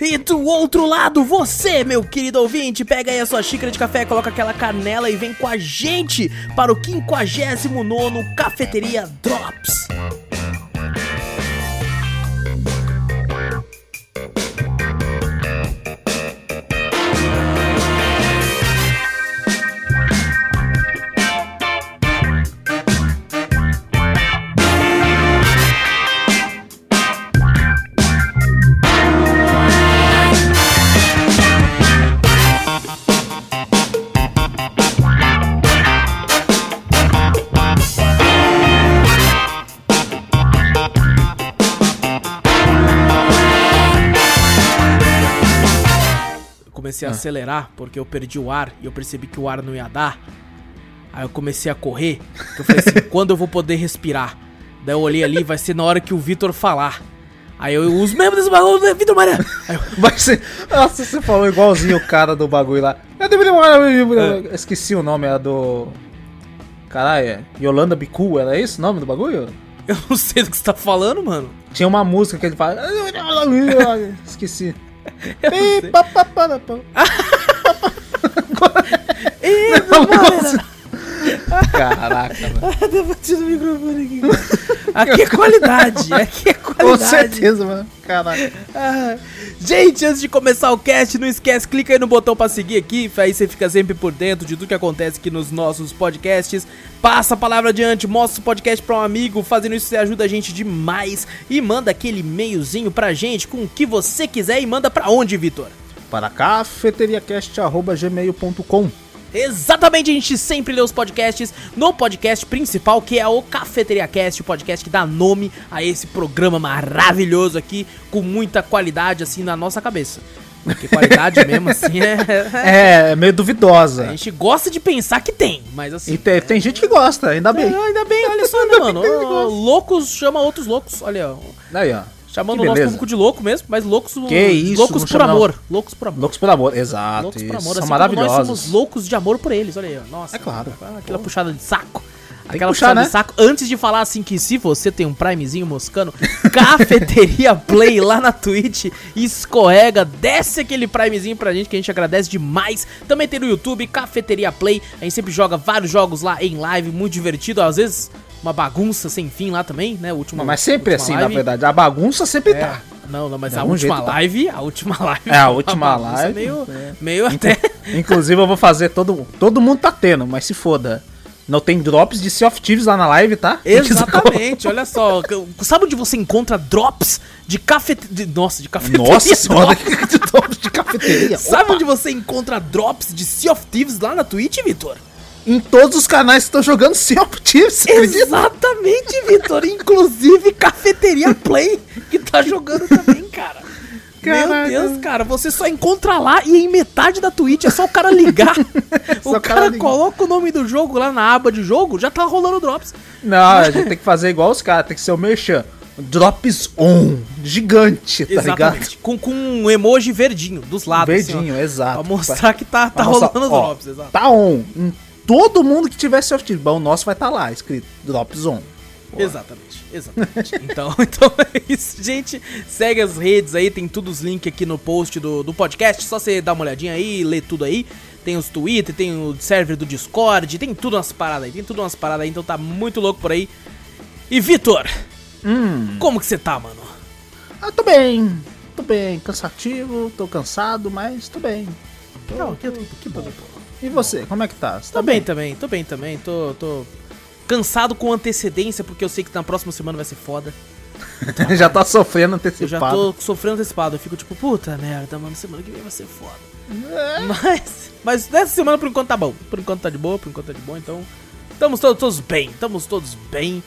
E do outro lado, você, meu querido ouvinte, pega aí a sua xícara de café, coloca aquela canela e vem com a gente para o 59 Cafeteria Drops. Comecei a acelerar porque eu perdi o ar e eu percebi que o ar não ia dar. Aí eu comecei a correr. Eu falei assim, quando eu vou poder respirar? Daí eu olhei ali, vai ser na hora que o Vitor falar. Aí eu uso mesmo desse bagulho, né, Vitor Maria. Eu... Vai ser. Nossa, você falou igualzinho o cara do bagulho lá. É. Esqueci o nome, é do. Caralho, é Yolanda Bicu, era esse o nome do bagulho? Eu não sei do que você tá falando, mano. Tinha uma música que ele fala. Esqueci. Pi, pa, pa, pa, pa. Não, não, não. Caraca, mano. Tá batendo o microfone aqui. Aqui é qualidade, aqui é qualidade. Com certeza, mano. Caraca. Ah, gente, antes de começar o cast, não esquece, clica aí no botão pra seguir aqui, aí você fica sempre por dentro de tudo que acontece aqui nos nossos podcasts. Passa a palavra adiante, mostra o podcast pra um amigo, fazendo isso você ajuda a gente demais. E manda aquele e-mailzinho pra gente com o que você quiser e manda pra onde, Vitor? Para cafeteriacast.gmail.com Exatamente, a gente sempre lê os podcasts no podcast principal, que é o Cafeteria Cast, o podcast que dá nome a esse programa maravilhoso aqui, com muita qualidade assim na nossa cabeça. Porque qualidade mesmo, assim, é, é. É, meio duvidosa. A gente gosta de pensar que tem, mas assim. E tem, tem gente que gosta, ainda bem. É, ainda bem, olha só, né, mano? loucos chama outros loucos, olha. Aí, ó. Chamando o nosso público de louco mesmo, mas loucos, isso, loucos por amor. Loucos por amor. Loucos por amor, exato. Loucos por amor. São assim maravilhosos. Nós somos loucos de amor por eles, olha aí. Nossa, é claro. Aquela Pô. puxada de saco. Tem aquela puxar, puxada né? de saco. Antes de falar assim que se você tem um primezinho moscando, cafeteria play lá na Twitch, escorrega, desce aquele primezinho pra gente que a gente agradece demais. Também tem no YouTube, cafeteria play. A gente sempre joga vários jogos lá em live, muito divertido. Às vezes uma bagunça sem fim lá também, né? O último, mas sempre assim, live. na verdade. A bagunça sempre É. tá. Não, não, mas De a última jeito tá. live, a última live. É, a última live, Meio, é. meio até. Inclusive eu vou fazer todo. Todo mundo tá tendo, mas se foda. Não tem drops de Sea of Thieves lá na live, tá? Exatamente, olha só. Sabe onde você encontra drops de cafeteria? Nossa, de cafeteria. Nossa senhora, drops de cafeteria. Sabe Opa! onde você encontra drops de Sea of Thieves lá na Twitch, Vitor? Em todos os canais que estão jogando Sea acredita? Exatamente, Vitor. Inclusive Cafeteria Play, que tá jogando também, cara. Meu Caraca. Deus, cara, você só encontra lá e em metade da Twitch é só o cara ligar. O cara cara ligar. coloca o nome do jogo lá na aba de jogo, já tá rolando drops. Não, a gente tem que fazer igual os caras, tem que ser o Merchan. Drops on, gigante, tá ligado? Exatamente. Com, com um emoji verdinho dos lados. Verdinho, assim, ó, exato. Pra mostrar que tá, tá rolando drops, exato. Tá on. Em todo mundo que tiver bom, o nosso vai estar lá, escrito Drops on. Exatamente, exatamente. então, então é isso, gente. Segue as redes aí, tem todos os links aqui no post do, do podcast. Só você dar uma olhadinha aí, ler tudo aí. Tem os Twitter, tem o server do Discord, tem tudo umas paradas aí, tem tudo umas paradas aí, então tá muito louco por aí. E Vitor, Hum. como que você tá, mano? Ah, tô bem. Tô bem. Cansativo, tô cansado, mas tô bem. Tô- Não, que, que bom. E você, como é que tá? Você Tô bem também, tô bem também, tô, tô cansado com antecedência, porque eu sei que na próxima semana vai ser foda. já tá sofrendo Eu antecipado. já tô sofrendo antecipado, eu fico tipo, puta merda, mano, semana que vem vai ser foda. Mas, mas nessa semana por enquanto tá bom. Por enquanto tá de boa, por enquanto tá de boa, então. Estamos todos, todos bem, estamos todos bem.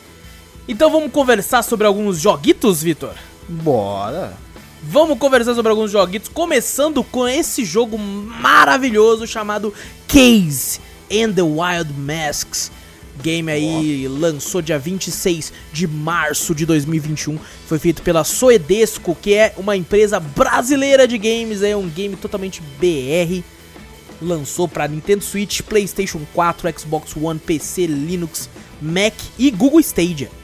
Então vamos conversar sobre alguns joguitos, Vitor? Bora. Vamos conversar sobre alguns joguitos, começando com esse jogo maravilhoso chamado Case and the Wild Masks. Game aí lançou dia 26 de março de 2021. Foi feito pela Soedesco, que é uma empresa brasileira de games, é um game totalmente BR. Lançou para Nintendo Switch, PlayStation 4, Xbox One, PC, Linux, Mac e Google Stadia.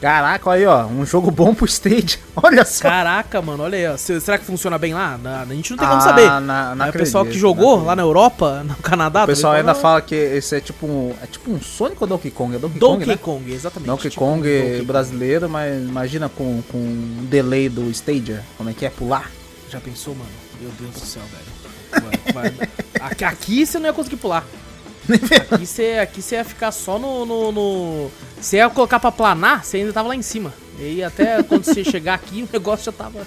Caraca, olha aí, ó. Um jogo bom pro stage. Olha só. Caraca, mano, olha aí, ó. Se- Será que funciona bem lá? Na- A gente não tem como Ah, saber. na- Aí o pessoal que jogou lá na Europa, no Canadá, O pessoal ainda fala, fala que esse é tipo um. É tipo um Sonic ou Donkey Kong? É Donkey, Donkey Kong, né? Kong, exatamente. Donkey tipo Kong Donkey Kong. brasileiro, mas imagina com, com um delay do Stadia. Como é que é? Pular? Já pensou, mano? Meu Deus do céu, velho. Aqui, aqui você não ia conseguir pular. Aqui você, aqui você ia ficar só no, no, no- Você ia colocar pra planar, você ainda tava lá em cima. E aí até quando você chegar aqui, o negócio já tava.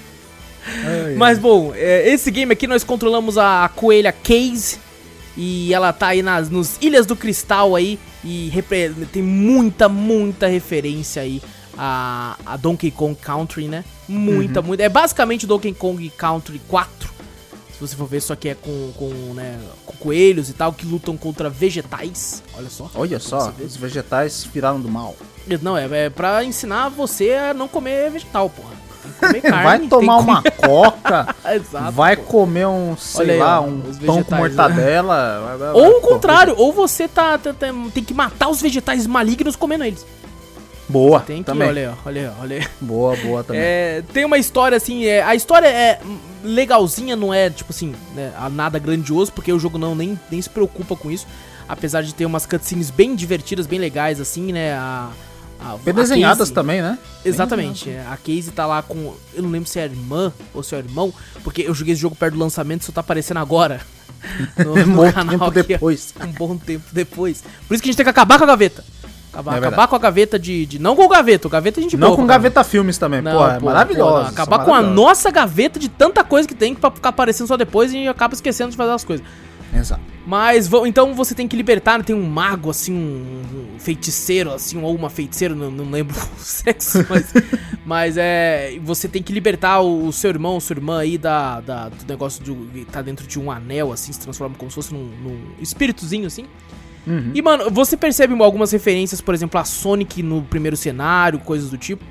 Mas bom, é, esse game aqui nós controlamos a coelha Case. E ela tá aí nas nos Ilhas do Cristal aí. E tem muita, muita referência aí a, a Donkey Kong Country, né? Muita, Uhum. muita. É basicamente Donkey Kong Country 4. Você for ver, só que é com, com, né, com coelhos e tal, que lutam contra vegetais. Olha só. Olha só, os vegetais viraram do mal. Não, é, é pra ensinar você a não comer vegetal, porra. Tem que comer carne. vai tomar uma coca, Exato. vai pô. comer um, sei aí, lá, um pão com né? mortadela. vai- Ou o contrário, ou você tá, tá- tá- tem que matar os vegetais malignos comendo eles. Boa, Tem que, também. olha olha olha. Boa, boa também. É, tem uma história assim, é, a história é legalzinha, não é tipo assim, né, nada grandioso, porque o jogo não nem, nem se preocupa com isso. Apesar de ter umas cutscenes bem divertidas, bem legais, assim, né? A, a, Bem desenhadas Casey- também, né? Exatamente. é, A Casey tá lá com. Eu não lembro se é a irmã ou se é o irmão, porque eu joguei esse jogo perto do lançamento e só tá aparecendo agora. No, Um no bom canal tempo aqui, depois. Um bom tempo depois. Por isso que a gente tem que acabar com a gaveta. Acabar, É acabar com a gaveta de, de- Não com o gaveta, o gaveta a gente Não boa com caramba. Gaveta Filmes também, Não, pô, é pô, maravilhoso. pô, Acabar com a nossa gaveta de tanta coisa que tem pra ficar aparecendo só depois e acaba esquecendo de fazer as coisas. Exato. Mas então você tem que libertar, né? tem um mago assim, um, um feiticeiro assim, ou uma feiticeira, não, não lembro o sexo, mas, mas é. Você tem que libertar o, o seu irmão, sua irmã aí da, da- do negócio de tá dentro de um anel, assim, se transforma como se fosse num, num espíritozinho assim. Uhum. E, mano, você percebe algumas referências, por exemplo, a Sonic no primeiro cenário, coisas do tipo.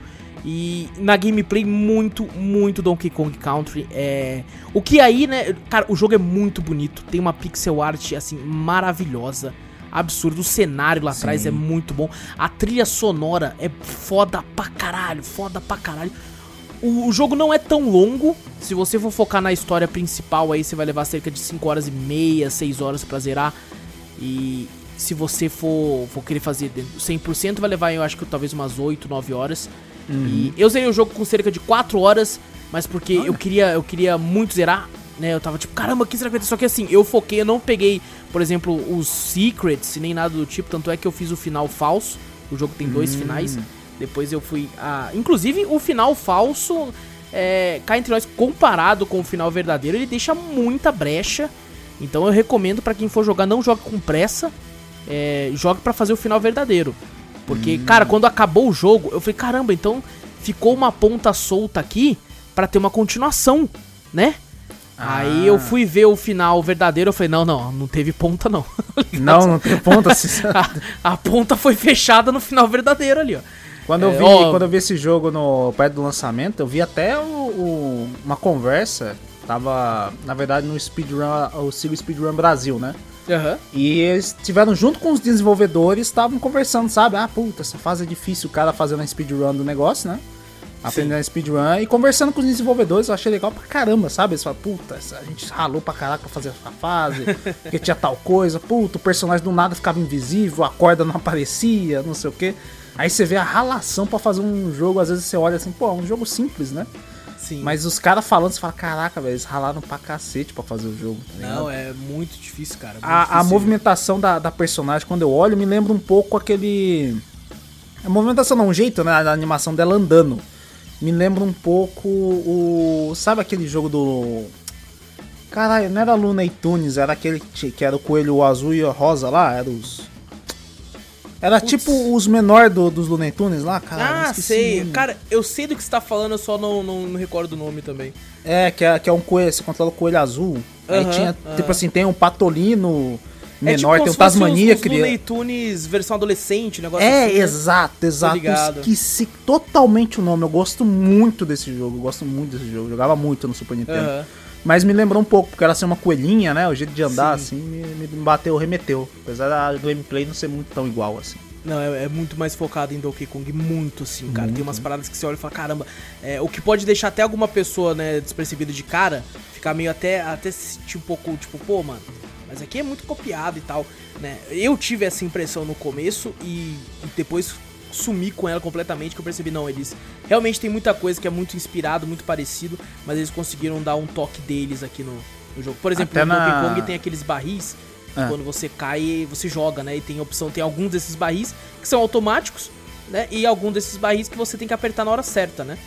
E na gameplay, muito, muito Donkey Kong Country. É... O que aí, né? Cara, o jogo é muito bonito. Tem uma pixel art, assim, maravilhosa. Absurdo. O cenário lá atrás é muito bom. A trilha sonora é foda pra caralho. Foda pra caralho. O, o jogo não é tão longo. Se você for focar na história principal, aí você vai levar cerca de 5 horas e meia, 6 horas pra zerar. E se você for, for querer fazer dentro- 100%, vai levar, eu acho que talvez umas 8, 9 horas. E eu zerei o jogo com cerca de 4 horas, mas porque eu queria, eu queria muito zerar, né? Eu tava tipo, caramba, que será que vai ter? Só que assim, eu foquei, eu não peguei, por exemplo, os secrets, nem nada do tipo, tanto é que eu fiz o final falso. O jogo tem dois finais. Depois eu fui a. Inclusive, o final falso, é, cá entre nós, comparado com o final verdadeiro, ele deixa muita brecha. Então eu recomendo pra quem for jogar, não jogue com pressa. É, jogue pra fazer o final verdadeiro. Porque, cara, quando acabou o jogo, eu falei, caramba, então ficou uma ponta solta aqui pra ter uma continuação, né? Aí eu fui ver o final verdadeiro, eu falei, não, não, não teve ponta não. Não, não tem ponta. a, a ponta foi fechada no final verdadeiro ali, ó. Quando eu É, vi, ó. quando eu vi esse jogo no perto do lançamento, eu vi até o, o- uma conversa. Tava, na verdade, no Speedrun, o Sigo Speedrun Brasil, né? Aham. E eles tiveram junto com os desenvolvedores, estavam conversando, sabe? Ah, puta, essa fase é difícil, o cara fazendo a speedrun do negócio, né? Aprendendo a speedrun e conversando com os desenvolvedores, eu achei legal pra caramba, sabe? Eles falam, puta, a gente ralou pra caraca pra fazer essa fase, porque tinha tal coisa, puta, o personagem do nada ficava invisível, a corda não aparecia, não sei o quê. Aí você vê a ralação pra fazer um jogo, às vezes você olha assim, pô, é um jogo simples, né? Sim. Mas os caras falando, você fala, caraca, velho, eles ralaram pra cacete pra fazer o jogo, tá? Não, é muito difícil, cara. muito A, a difícil. movimentação da, da personagem, quando eu olho, me lembra um pouco aquele. A movimentação não, um jeito, né? A animação dela andando. Me lembra um pouco o. Sabe aquele jogo do. Caralho, não era Luna e Tunes, era aquele que, que era o coelho azul e rosa lá, era os. Era tipo os menor do, dos Looney Tunes lá, cara. ah, o sei. Cara, eu sei do que você tá falando, eu só não, não, não recordo o nome também. É, que é, que é um coelho, você controla o coelho azul. Aí Aham, tinha, aham. tipo assim, tem um patolino é tipo menor, como tem um Tasmania os, criança. Looney Tunes versão adolescente, negócio É, assim. né? exato, exato. Eu esqueci totalmente o nome. Eu gosto muito desse jogo. Eu gosto muito desse jogo. Eu jogava muito no Super Nintendo. Aham. Mas me lembrou um pouco, porque era assim uma coelhinha, né? O jeito de andar, Sim. assim, me, me bateu, remeteu. Apesar da gameplay não ser muito tão igual, assim. Não, é, é muito mais focado em Donkey Kong, muito sim, cara. Tem umas paradas que você olha e fala, caramba, é, o que pode deixar até alguma pessoa, né, despercebida de cara, ficar meio até, até se sentir um pouco, tipo, pô, mano, mas aqui é muito copiado e tal, né? Eu tive essa impressão no começo e, e depois sumi com ela completamente, que eu percebi, não, eles realmente tem muita coisa que é muito inspirado, muito parecido, mas eles conseguiram dar um toque deles aqui no, no jogo. Por exemplo, Até no Donkey na- Kong tem aqueles barris que Ah. quando você cai, você joga, né? E tem opção, tem alguns desses barris que são automáticos, né? E algum desses barris que você tem que apertar na hora certa, né?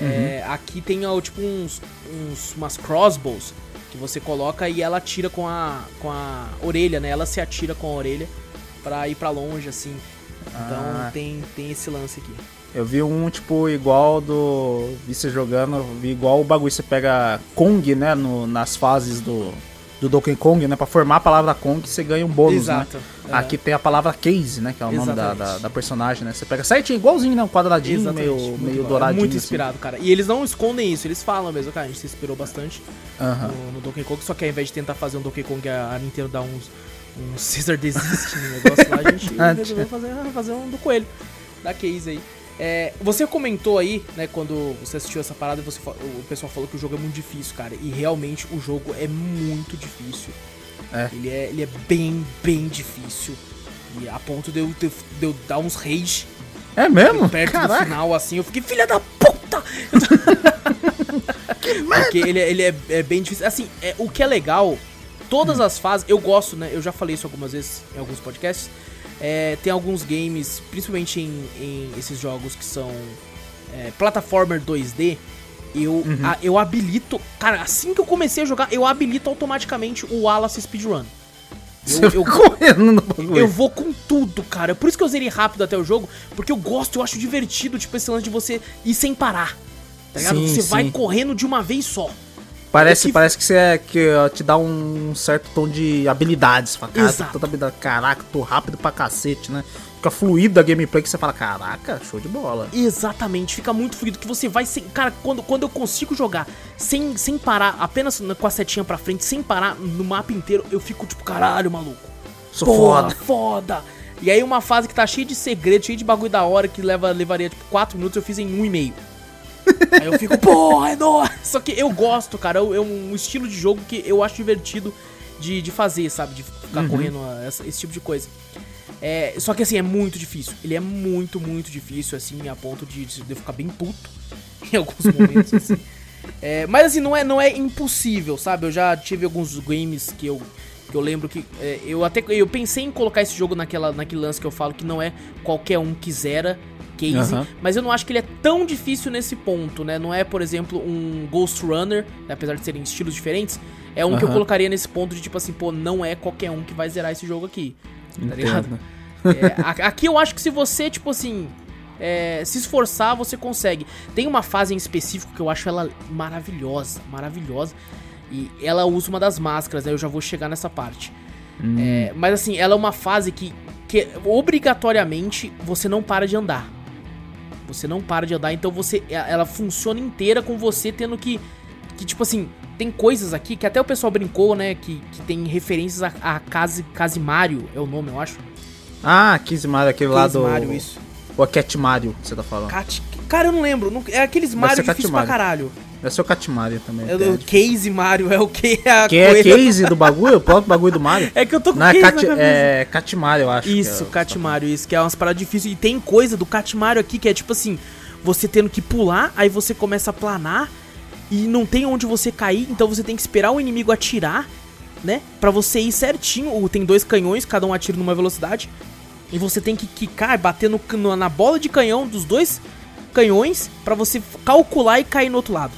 É, aqui tem ó, tipo uns, uns umas crossbows que você coloca e ela atira com a com a orelha, né? Ela se atira com a orelha pra ir pra longe assim. Então Ah. tem tem esse lance aqui. Eu vi um, tipo, igual do. Vi você jogando, vi igual o bagulho. Você pega Kong, né? No, nas fases do, do Donkey Kong, né? Pra formar a palavra Kong, você ganha um bônus, Exato. né? É. Aqui tem a palavra Case, né? Que é o nome da, Exatamente. da, da personagem, né? Você pega certinho, igualzinho, né? Um quadradinho, Exatamente, meio, meio bom. douradinho. É muito assim. inspirado, cara. E eles não escondem isso, eles falam mesmo, cara. A gente se inspirou bastante Aham. no, no Donkey Kong, só que ao invés de tentar fazer um Donkey Kong, a, a Nintendo dá uns. Um Caesar desiste no negócio lá, a gente Ah, resolveu fazer, fazer um do coelho. Da case aí. É, você comentou aí, né, quando você assistiu essa parada, você, o pessoal falou que o jogo é muito difícil, cara. E realmente o jogo é muito difícil. É. Ele é, ele é bem, bem difícil. E a ponto de eu, de, de eu dar uns rage É mesmo? perto do Caraca. final, assim, eu fiquei, filha da puta! Porque ele, é- ele é, é bem difícil. Assim, é, o que é legal, todas as fases, eu gosto, né? Eu já falei isso algumas vezes em alguns podcasts. é, tem alguns games, principalmente em, em esses jogos que são é, plataformer 2D. Eu, a- eu habilito. Cara, assim que eu comecei a jogar, eu habilito automaticamente o Wallace Speedrun. Eu, eu, correndo no bagulho. eu vou com tudo, cara. Por isso que eu zerei rápido até o jogo, porque eu gosto, eu acho divertido, tipo, esse lance de você ir sem parar. Tá ligado? Sim, você vai sim. correndo de uma vez só. Parece, que- parece que você é, que ó, te dá um certo tom de habilidades. Fala, cara, Exato. tanta habilidade. Caraca, tô rápido pra cacete, né? Fica fluido a gameplay que você fala, caraca, show de bola. Exatamente, fica muito fluido que você vai sem. Cara, quando, quando eu consigo jogar sem, sem parar, apenas na- com a setinha pra frente, sem parar no mapa inteiro, eu fico tipo, caralho, maluco. Sou Porra, foda. foda. E aí uma fase que tá cheia de segredo, cheia de bagulho da hora, que leva, levaria tipo 4 minutos, eu fiz em um e meio. Aí eu fico, porra, é nóis. Só que eu gosto, cara. É um estilo de jogo que eu acho divertido de, de fazer, sabe? De ficar correndo ah, essa- esse tipo de coisa. É, só que assim, é muito difícil. Ele é muito, muito difícil, assim, a ponto de, de eu ficar bem puto em alguns momentos, assim. É, mas assim, não é, não é impossível, sabe? Eu já tive alguns games que eu, que eu lembro que. é, eu até eu pensei em colocar esse jogo naquela, naquele lance que eu falo que não é qualquer um que zera case, Aham. mas eu não acho que ele é tão difícil nesse ponto, né? Não é, por exemplo, um Ghost Runner, né? apesar de serem estilos diferentes, é um que eu colocaria nesse ponto de tipo assim, pô, não é qualquer um que vai zerar esse jogo aqui. Tá ligado? É, aqui eu acho que se você, tipo assim, é, se esforçar, você consegue. Tem uma fase em específico que eu acho ela maravilhosa, maravilhosa. E ela usa uma das máscaras, né? Eu já vou chegar nessa parte. É, mas assim, ela é uma fase que, que obrigatoriamente você não para de andar. Você não para de andar, então você. Ela funciona inteira com você tendo que. Que, tipo assim, tem coisas aqui que até o pessoal brincou, né? Que, que tem referências a, a Case, Casimário, é o nome, eu acho. Ah, Kiss Mario, aquele lá do. Isso. O Cat Mario, que você tá falando. Cat... Cara, eu não lembro. não- É aqueles Mario difíceis pra Mario. caralho. É seu Cat Mario também. É o Case Mario, é o que é a que é case do bagulho? O próprio bagulho do Mario? É que eu tô com Não, é Cat, é Cat Mario, eu acho. Isso, é o- Cat Mario, isso, que é umas paradas difíceis. E tem coisa do Cat Mario aqui que é tipo assim, você tendo que pular, aí você começa a planar e não tem onde você cair, então você tem que esperar o inimigo atirar, né? Pra você ir certinho. Ou Tem dois canhões, cada um atira numa velocidade. E você tem que quicar e bater no, na bola de canhão dos dois canhões pra você calcular e cair no outro lado.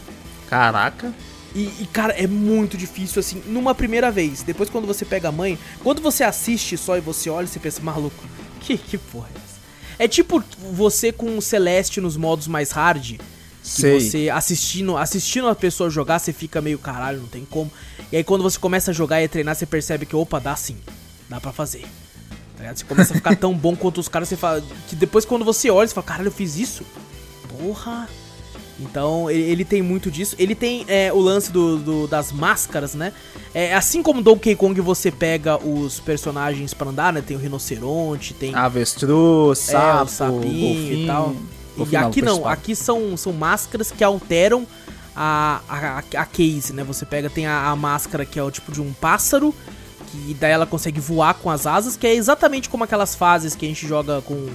Caraca. E, e, cara, é muito difícil, assim, numa primeira vez. Depois, quando você pega a mãe, quando você assiste só e você olha, você pensa, maluco, Que, que porra é essa? É tipo você com o Celeste nos modos mais hard. Que Sei. você assistindo, assistindo a pessoa jogar, você fica meio caralho, não tem como. E aí quando você começa a jogar e a treinar, você percebe que, opa, dá sim. Dá pra fazer. Tá ligado? Você começa a ficar tão bom quanto os caras, você fala. Que depois quando você olha, você fala, caralho, eu fiz isso? Porra! Então ele, ele tem muito disso. Ele tem é, o lance do, do- das máscaras, né? É, assim como Donkey Kong você pega os personagens pra andar, né? Tem o rinoceronte, tem Avestruz, é, sapo, o sapinho golfinho. e tal. E Golfinho aqui não, principal. aqui são, são máscaras que alteram a, a, a case, né? Você pega, tem a, a máscara que é o tipo de um pássaro, que daí ela consegue voar com as asas, que é exatamente como aquelas fases que a gente joga com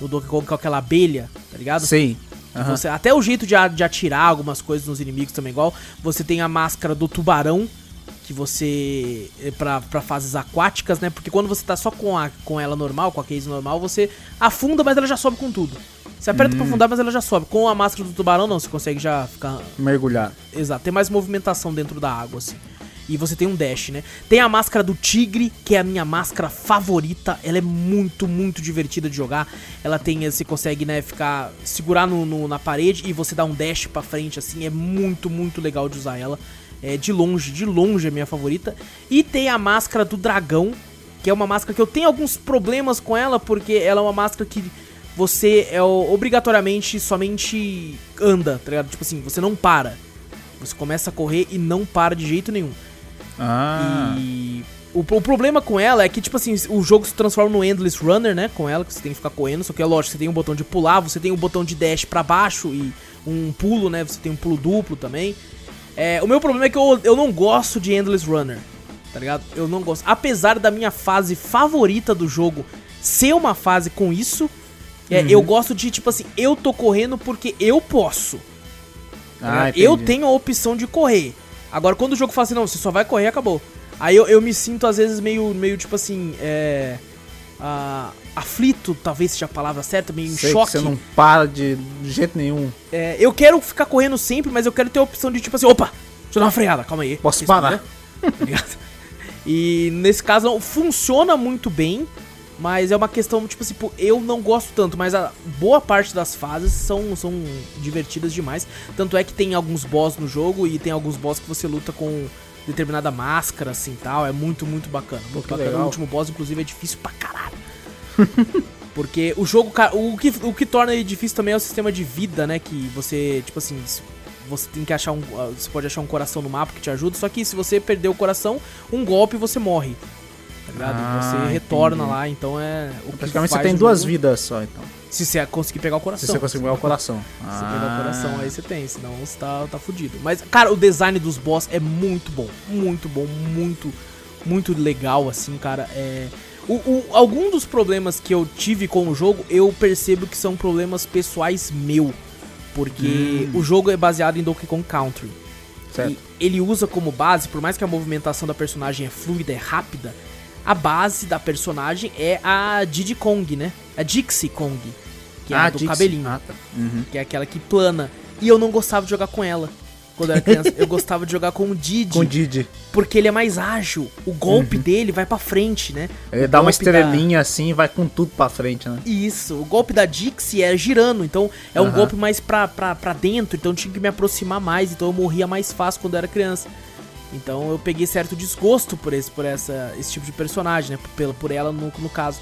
no Donkey Kong com aquela abelha, tá ligado? Sim. Aham. Você- até o jeito de, de atirar algumas coisas nos inimigos também igual. Você tem a máscara do tubarão, que você. pra, pra fases aquáticas, né? Porque quando você tá só com, a, com ela normal, com a case normal, você afunda, mas ela já sobe com tudo. Você aperta pra afundar, mas ela já sobe. Com a máscara do tubarão, não, você consegue já ficar. Mergulhar. Exato, tem mais movimentação dentro da água, assim. E você tem um dash, né? Tem a máscara do tigre, que é a minha máscara favorita. Ela é muito, muito divertida de jogar. Ela tem, você consegue, né, ficar segurar no, no- na parede e você dá um dash pra frente, assim. É muito, muito legal de usar ela. É de longe, de longe é minha favorita. E tem a máscara do dragão, que é uma máscara que eu tenho alguns problemas com ela, porque ela é uma máscara que você é obrigatoriamente somente anda, tá ligado? Tipo assim, você não para. Você começa a correr e não para de jeito nenhum. Ah. E o, o problema com ela é que, tipo assim, o jogo se transforma no Endless Runner, né? Com ela, que você tem que ficar correndo. Só que é lógico, você tem um botão de pular, você tem um botão de dash pra baixo e um pulo, né? Você tem um pulo duplo também. É, o meu problema é que eu, eu não gosto de Endless Runner, tá ligado? Eu não gosto. Apesar da minha fase favorita do jogo ser uma fase com isso, é, Uhum. eu gosto de, tipo assim, eu tô correndo porque eu posso. Ah, eu tenho a opção de correr. Agora, quando o jogo fala assim, não, você só vai correr, acabou. Aí eu, eu me sinto, às vezes, meio, meio tipo assim, é. ah, aflito, talvez seja a palavra certa, meio em Sei que choque. você não para de, de jeito nenhum. É, eu quero ficar correndo sempre, mas eu quero ter a opção de, tipo assim, opa, deixa eu dar uma freada, calma aí. Posso parar? Tá? E nesse caso funciona muito bem, mas é uma questão, tipo assim, eu não gosto tanto, mas a boa parte das fases são, são divertidas demais. Tanto é que tem alguns boss no jogo e tem alguns boss que você luta com determinada máscara, assim, tal. É muito, muito bacana. Muito bacana. legal. O último boss, inclusive, é difícil pra caralho. Porque o jogo, cara, o que, o que torna ele difícil também é o sistema de vida, né? Que você, tipo assim, você tem que achar um. ah, Você pode achar um coração no mapa que te ajuda, só que se você perder o coração, um golpe você morre. Ligado? Ah, você retorna entendi. lá, então é. O que Praticamente você tem duas jogo- vidas só, então. Se você conseguir pegar o Se coração. você conseguir pegar o coração. Se você pegar o coração, Ah. aí você tem, senão você tá, tá fudido. Mas, cara, o design dos boss é muito bom. Muito bom, muito, muito legal, assim, cara. É. O, o- algum dos problemas que eu tive com o jogo, eu percebo que são problemas pessoais meu. Porque o jogo é baseado em Donkey Kong Country. Certo. E ele usa como base, por mais que a movimentação da personagem é fluida, é rápida, a base da personagem é a Diddy Kong, né? A Dixie Kong. Que é a do Dixie. cabelinho Ah, tá. Uhum. que é aquela que plana. E eu não gostava de jogar com ela. Quando eu era criança, eu gostava de jogar com o Didi, Com o Didi. porque ele é mais ágil. O golpe dele vai pra frente, né? Ele O dá uma golpe da- estrelinha assim e vai com tudo pra frente, né? Isso, o golpe da Dixie é girando, então é um Aham. golpe mais pra, pra, pra dentro, então eu tinha que me aproximar mais, então eu morria mais fácil quando eu era criança. Então eu peguei certo desgosto por esse, por essa, esse tipo de personagem, né? Por, por ela no, no caso.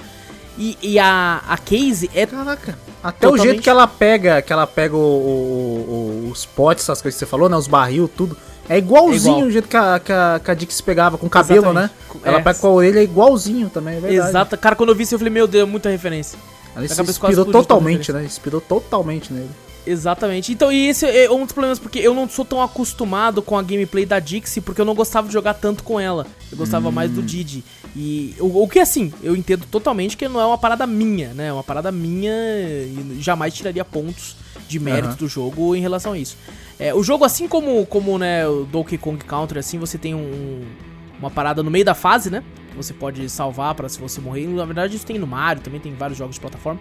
E, e a, a Casey é Caraca. Até o Totalmente. jeito que ela pega, que ela pega o- o- o- os potes, essas coisas que você falou, né? Os barril, tudo. É igualzinho É igual. o jeito que a, que a, que a Dix pegava com o cabelo, Exatamente. né? Ela É. pega com a orelha igualzinho também, é verdade. exata. Cara, quando eu vi isso, eu falei, meu Deus, é muita referência. Ela se inspirou totalmente, né? Inspirou totalmente nele. Exatamente. Então, e esse é um dos problemas, porque eu não sou tão acostumado com a gameplay da Dixie, porque eu não gostava de jogar tanto com ela. Eu gostava mais Hum. do Didi. E o, o que assim, eu entendo totalmente que não é uma parada minha, né? É uma parada minha e jamais tiraria pontos de mérito Aham. do jogo em relação a isso. É, o jogo, assim como, como né, o Donkey Kong Country, assim, você tem um, uma parada no meio da fase, né? Que você pode salvar pra se você morrer. Na verdade, isso tem no Mario, também tem vários jogos de plataforma.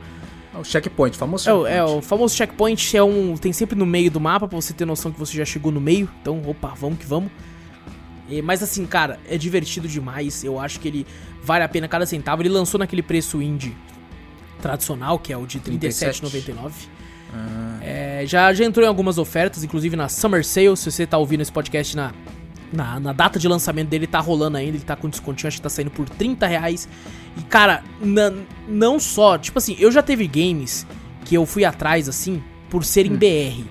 É O checkpoint, famoso É, o- checkpoint. é, o famoso checkpoint é um. Tem sempre no meio do mapa pra você ter noção que você já chegou no meio. Então, opa, vamos que vamos. E- mas assim, cara, é divertido demais. Eu acho que ele vale a pena cada centavo. Ele lançou naquele preço indie tradicional, que é o de R$37,99. É, já, já entrou em algumas ofertas, inclusive na Summer Sale. Se você tá ouvindo esse podcast na, na, na data de lançamento dele, tá rolando ainda. Ele tá com descontinho, acho que tá saindo por 30 reais. E cara, na- não só, tipo assim, eu já teve games que eu fui atrás assim por serem BR,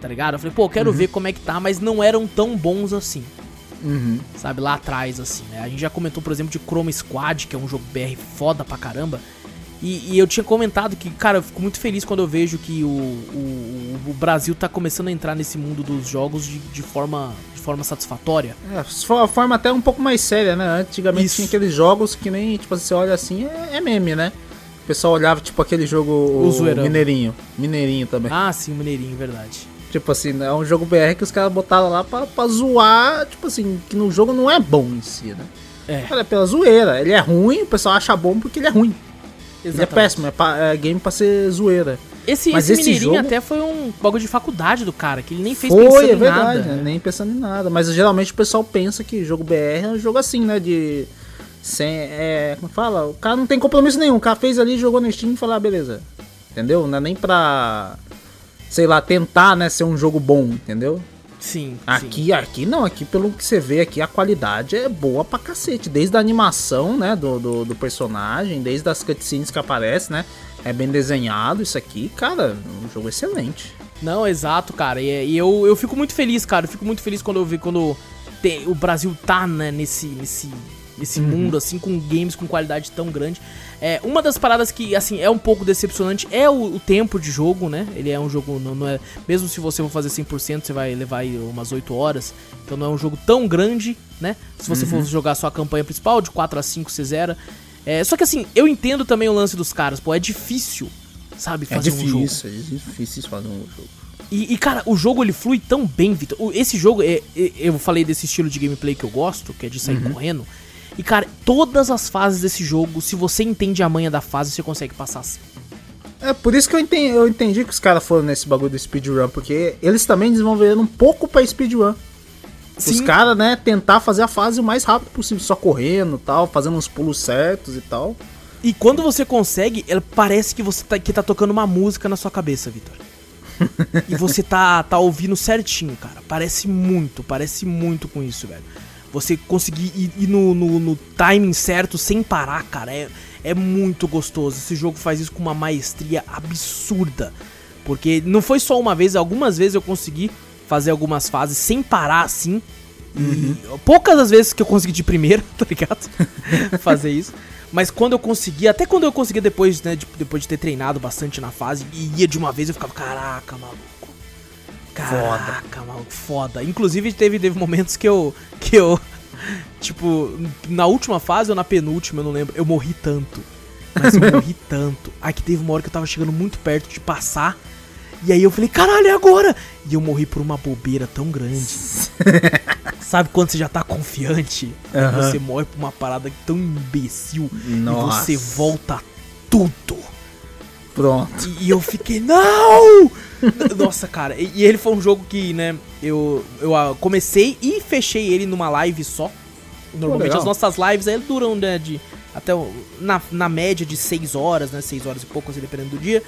tá ligado? Eu falei, pô, eu quero ver como é que tá, mas não eram tão bons assim. Uhum. sabe, lá atrás, assim, né? A gente já comentou, por exemplo, de Chroma Squad, que é um jogo BR foda pra caramba. E, e eu tinha comentado que, cara, eu fico muito feliz quando eu vejo que o, o, o Brasil tá começando a entrar nesse mundo dos jogos de, de forma, de forma satisfatória. É, forma até um pouco mais séria, né? Antigamente Isso. tinha aqueles jogos que nem, tipo, você olha assim, é, é meme, né? O pessoal olhava, tipo, aquele jogo O. Mineirinho. Mineirinho também. Ah, sim, o Mineirinho, verdade. Tipo assim, é um jogo BR que os caras botaram lá pra, pra zoar, tipo assim, que no jogo não é bom em si, né? É, Cara, é pela zoeira. Ele é ruim, o pessoal acha bom porque ele é ruim. Ele é péssimo, é, pa- é game pra ser zoeira. Esse, Mas esse, esse Mineirinho jogo- até foi um bagulho de faculdade do cara, que ele nem fez pensando Foi, é em verdade, nada. né? nem pensando em nada. Mas geralmente o pessoal pensa que jogo BR é um jogo assim, né? De. Sem. É, como fala? O cara não tem compromisso nenhum. O cara fez ali, jogou no Steam e falou, ah, beleza. Entendeu? Não é nem pra. Sei lá, tentar, né, ser um jogo bom, entendeu? Sim, sim. Aqui, aqui não, aqui pelo que você vê aqui, a qualidade é boa pra cacete. Desde a animação, né, do, do, do personagem, desde as cutscenes que aparecem, né? É bem desenhado isso aqui, cara, um jogo excelente. Não, exato, cara. E, e eu, eu fico muito feliz, cara. Eu fico muito feliz quando eu vi quando tem- o Brasil tá né, nesse, nesse, nesse mundo, assim, com games com qualidade tão grande. É, uma das paradas que, assim, é um pouco decepcionante é o, o tempo de jogo, né? Ele é um jogo, não, não é. Mesmo se você for fazer 100%, você vai levar aí umas 8 horas. Então não é um jogo tão grande, né? Se você for jogar só a campanha principal, de 4 a 5 você zera. É, só que assim, eu entendo também o lance dos caras, pô, é difícil, sabe, É fazer um jogo. difícil, é difícil fazer um jogo. E, e, cara, o jogo ele flui tão bem, Vitor. Esse jogo, é, é- eu falei desse estilo de gameplay que eu gosto, que é de sair correndo. E, cara, todas as fases desse jogo, se você entende a manha da fase, você consegue passar assim. É por isso que eu entendi, eu entendi que os caras foram nesse bagulho do speedrun, porque eles também desenvolveram um pouco pra speedrun. Os Sim. caras, né, tentar fazer a fase o mais rápido possível, só correndo e tal, fazendo uns pulos certos e tal. E quando você consegue, ela parece que você tá, que tá tocando uma música na sua cabeça, Vitor. e você tá, tá ouvindo certinho, cara. Parece muito, parece muito com isso, velho. Você conseguir ir, ir no, no, no timing certo sem parar, cara, é, é muito gostoso. Esse jogo faz isso com uma maestria absurda. Porque não foi só uma vez, algumas vezes eu consegui fazer algumas fases sem parar assim. E poucas as vezes que eu consegui de primeira, tá ligado? fazer isso. Mas quando eu consegui, até quando eu consegui depois, né, de- depois de ter treinado bastante na fase, e ia de uma vez, eu ficava, caraca, maluco. Caraca, maluco, foda. Inclusive teve, teve momentos que eu que eu tipo, na última fase ou na penúltima, eu não lembro, eu morri tanto. Mas eu morri tanto. Aí que teve uma hora que eu tava chegando muito perto de passar. E aí eu falei, caralho, é agora! E eu morri por uma bobeira tão grande. Sabe quando você já tá confiante? Aham. Você morre por uma parada tão imbecil. Nossa. E você volta tudo. Pronto. E, e eu fiquei, não! Nossa, cara. E, e ele foi um jogo que, né, eu, eu ah, comecei e fechei ele numa live só. Normalmente legal. as nossas lives aí duram, né, de até na, na média de 6 horas, né, 6 horas e pouco, assim, dependendo do dia.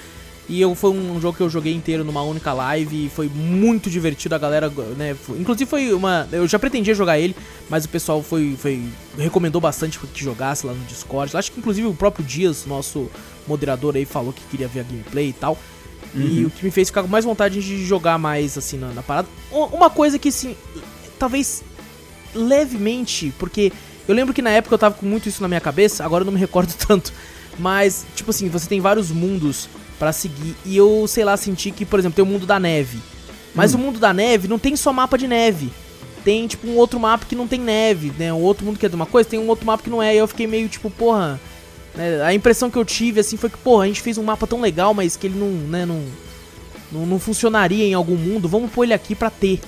E eu, foi um jogo que eu joguei inteiro numa única live e foi muito divertido. A galera, né? foi- inclusive foi uma. Eu já pretendia jogar ele, mas o pessoal foi, foi recomendou bastante que jogasse lá no Discord. Acho que inclusive o próprio Dias, nosso moderador aí, falou que queria ver a gameplay e tal. E o que me fez ficar com mais vontade de jogar mais assim na, na parada. Uma coisa que assim, talvez levemente, porque eu lembro que na época eu tava com muito isso na minha cabeça, agora eu não me recordo tanto. Mas, tipo assim, você tem vários mundos pra seguir. E eu, sei lá, senti que, por exemplo, tem o mundo da neve. Mas o mundo da neve não tem só mapa de neve. Tem, tipo, um outro mapa que não tem neve, né? Um outro mundo que é de uma coisa, tem um outro mapa que não é. E eu fiquei meio, tipo, porra... né? A impressão que eu tive, assim, foi que, porra, a gente fez um mapa tão legal, mas que ele não, né, não... Não, não funcionaria em algum mundo. Vamos pôr ele aqui pra ter.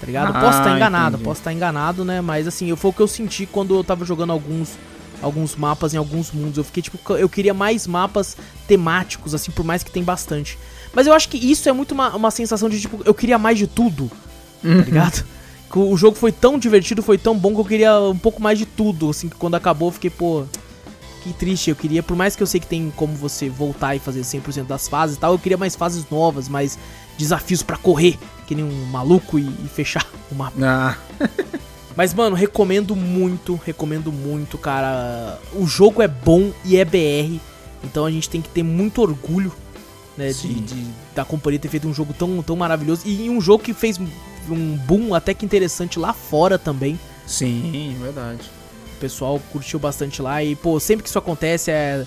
Tá ligado? Ah, posso estar enganado, entendi. posso estar enganado, né? Mas assim, eu- foi o que eu senti quando eu tava jogando alguns alguns mapas em alguns mundos. Eu fiquei tipo, eu queria mais mapas temáticos, assim, por mais que tem bastante. Mas eu acho que isso é muito uma, uma sensação de tipo, eu queria mais de tudo, tá ligado? Que O jogo foi tão divertido, foi tão bom que eu queria um pouco mais de tudo, assim, que quando acabou eu fiquei, pô, Que triste, eu queria, por mais que eu sei que tem como você voltar e fazer 100% das fases e tal, eu queria mais fases novas, mais desafios pra correr, que nem um maluco e, e fechar o mapa. Ah, Mas, mano, recomendo muito, recomendo muito, cara. O jogo é bom e é BR, então a gente tem que ter muito orgulho, né, de, de- da companhia ter feito um jogo tão, tão maravilhoso. E um jogo que fez um boom até que interessante lá fora também. sim, verdade. O pessoal curtiu bastante lá e, pô, sempre que isso acontece, é.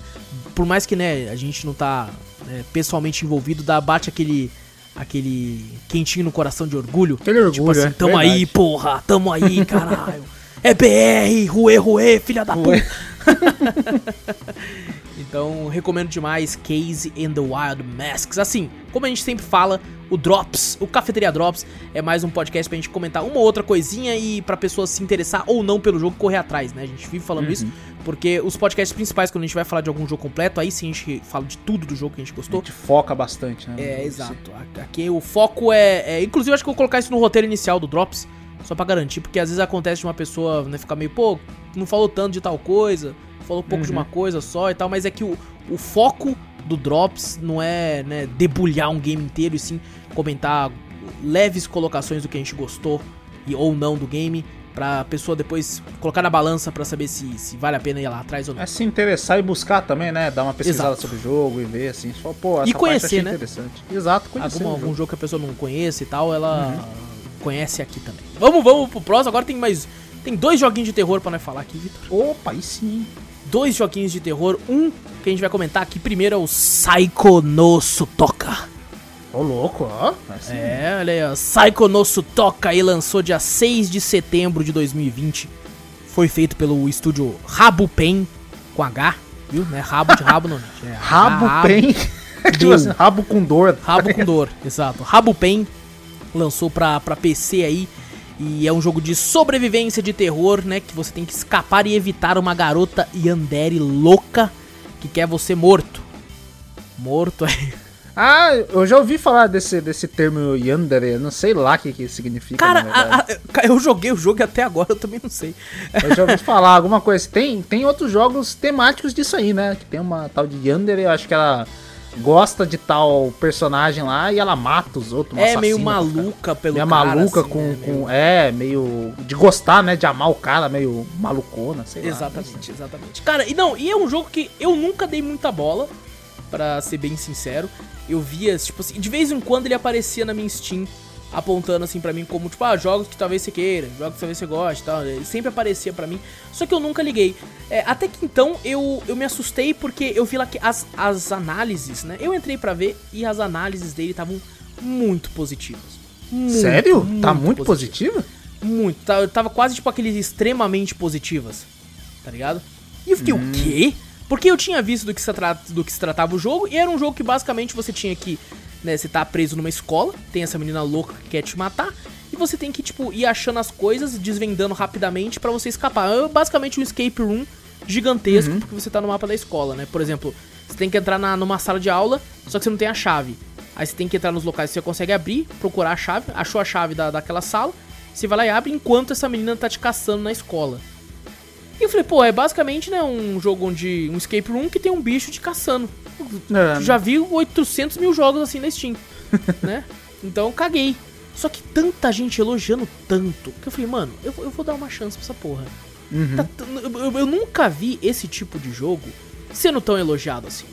Por mais que, né, a gente não tá né, pessoalmente envolvido, dá, bate aquele. Aquele quentinho no coração de orgulho. Aquele orgulho, Tipo assim, é, tamo verdade. aí, porra, tamo aí, caralho. É BR, ruê, ruê, filha da puta. então, recomendo demais Case and the Wild Masks. Assim, como a gente sempre fala, o Drops, o Cafeteria Drops, é mais um podcast pra gente comentar uma ou outra coisinha e pra pessoa se interessar ou não pelo jogo, correr atrás, né? A gente vive falando Uhum. isso, porque os podcasts principais, quando a gente vai falar de algum jogo completo, aí sim a gente fala de tudo do jogo que a gente A gostou. gente foca bastante, né? É, exato. A- Aqui o foco é, é- Inclusive, eu acho que eu vou colocar isso no roteiro inicial do Drops. Só pra garantir, porque às vezes acontece de uma pessoa né, ficar meio, pô, não falou tanto de tal coisa, falou pouco de Uhum. uma coisa só e tal, mas é que o, o foco do Drops não é né, debulhar um game inteiro e sim comentar leves colocações do que a gente gostou e, ou não do game, pra pessoa depois colocar na balança pra saber se, se vale a pena ir lá atrás ou não. É se interessar e buscar também, né? Dar uma pesquisada Exato. sobre o jogo e ver, assim. Só, pô, essa E conhecer, parte né? interessante. Exato, conhecer. Algum, algum jogo. jogo que a pessoa não conhece e tal, ela conhece aqui também. Vamos, vamos pro próximo. Agora tem mais. Tem dois joguinhos de terror pra nós falar aqui, Vitor. Opa, aí sim. Dois joguinhos de terror. Um que a gente vai comentar aqui primeiro é o Psycho no Sutoka. Ô, louco, ó. Assim, É, olha aí, ó. Psycho no Sutoka aí lançou dia 6 de setembro de 2020. Foi feito pelo estúdio Rabo Pen com H, viu? Não é rabo de rabo, não. gente. É Rabo pen. Deu. assim, rabo com dor. Rabo com dor, exato. Rabo Pen lançou pra, pra PC aí. E é um jogo de sobrevivência de terror, né? Que você tem que escapar e evitar uma garota Yandere louca que quer você morto. Morto é. Ah, eu já ouvi falar desse, desse termo Yandere, eu não sei lá o que, que significa. Cara, a- a- eu joguei o jogo e até agora eu também não sei. Eu já ouvi falar alguma coisa. Tem, tem outros jogos temáticos disso aí, né? Que tem uma tal de Yandere, eu acho que ela gosta de tal personagem lá e ela mata os outros. É meio assassina, cara. maluca pelo Meio cara, maluca assim, com, né, com. meio- É, meio. De gostar, né? De amar o cara, meio malucona, sei lá. Exatamente, exatamente. Cara, e não, e é um jogo que eu nunca dei muita bola, pra ser bem sincero. Eu via, tipo assim, de vez em quando ele aparecia na minha Steam, apontando assim pra mim como, tipo, ah, jogos que talvez você queira, jogos que talvez você goste e tal. Ele sempre aparecia pra mim, só que eu nunca liguei. É, até que então eu, eu me assustei porque eu vi lá que as, as análises, né? Eu entrei pra ver e as análises dele estavam muito positivas. Muito, Sério? tá muito positivo? Muito. Tá- Tava quase tipo aqueles extremamente positivas. Tá ligado? E eu fiquei, Hum. o quê? Porque eu tinha visto do que, se tra- do que se tratava o jogo, e era um jogo que basicamente você tinha que. Né, você tá preso numa escola, tem essa menina louca que quer te matar, e você tem que, tipo, ir achando as coisas, desvendando rapidamente pra você escapar. É basicamente um escape room gigantesco, Uhum. porque você tá no mapa da escola, né? Por exemplo, você tem que entrar na, numa sala de aula, só que você não tem a chave. Aí você tem que entrar nos locais que você consegue abrir, procurar a chave, achou a chave da, daquela sala, você vai lá e abre enquanto essa menina tá te caçando na escola. E eu falei, pô, é basicamente, né, um jogo onde. um escape room que tem um bicho te caçando. É, Já vi 800 mil jogos assim na Steam, né? Então caguei. Só que tanta gente elogiando tanto que eu falei, mano, eu, eu vou dar uma chance pra essa porra. uhum. Tá eu, eu- eu nunca vi esse tipo de jogo sendo tão elogiado assim.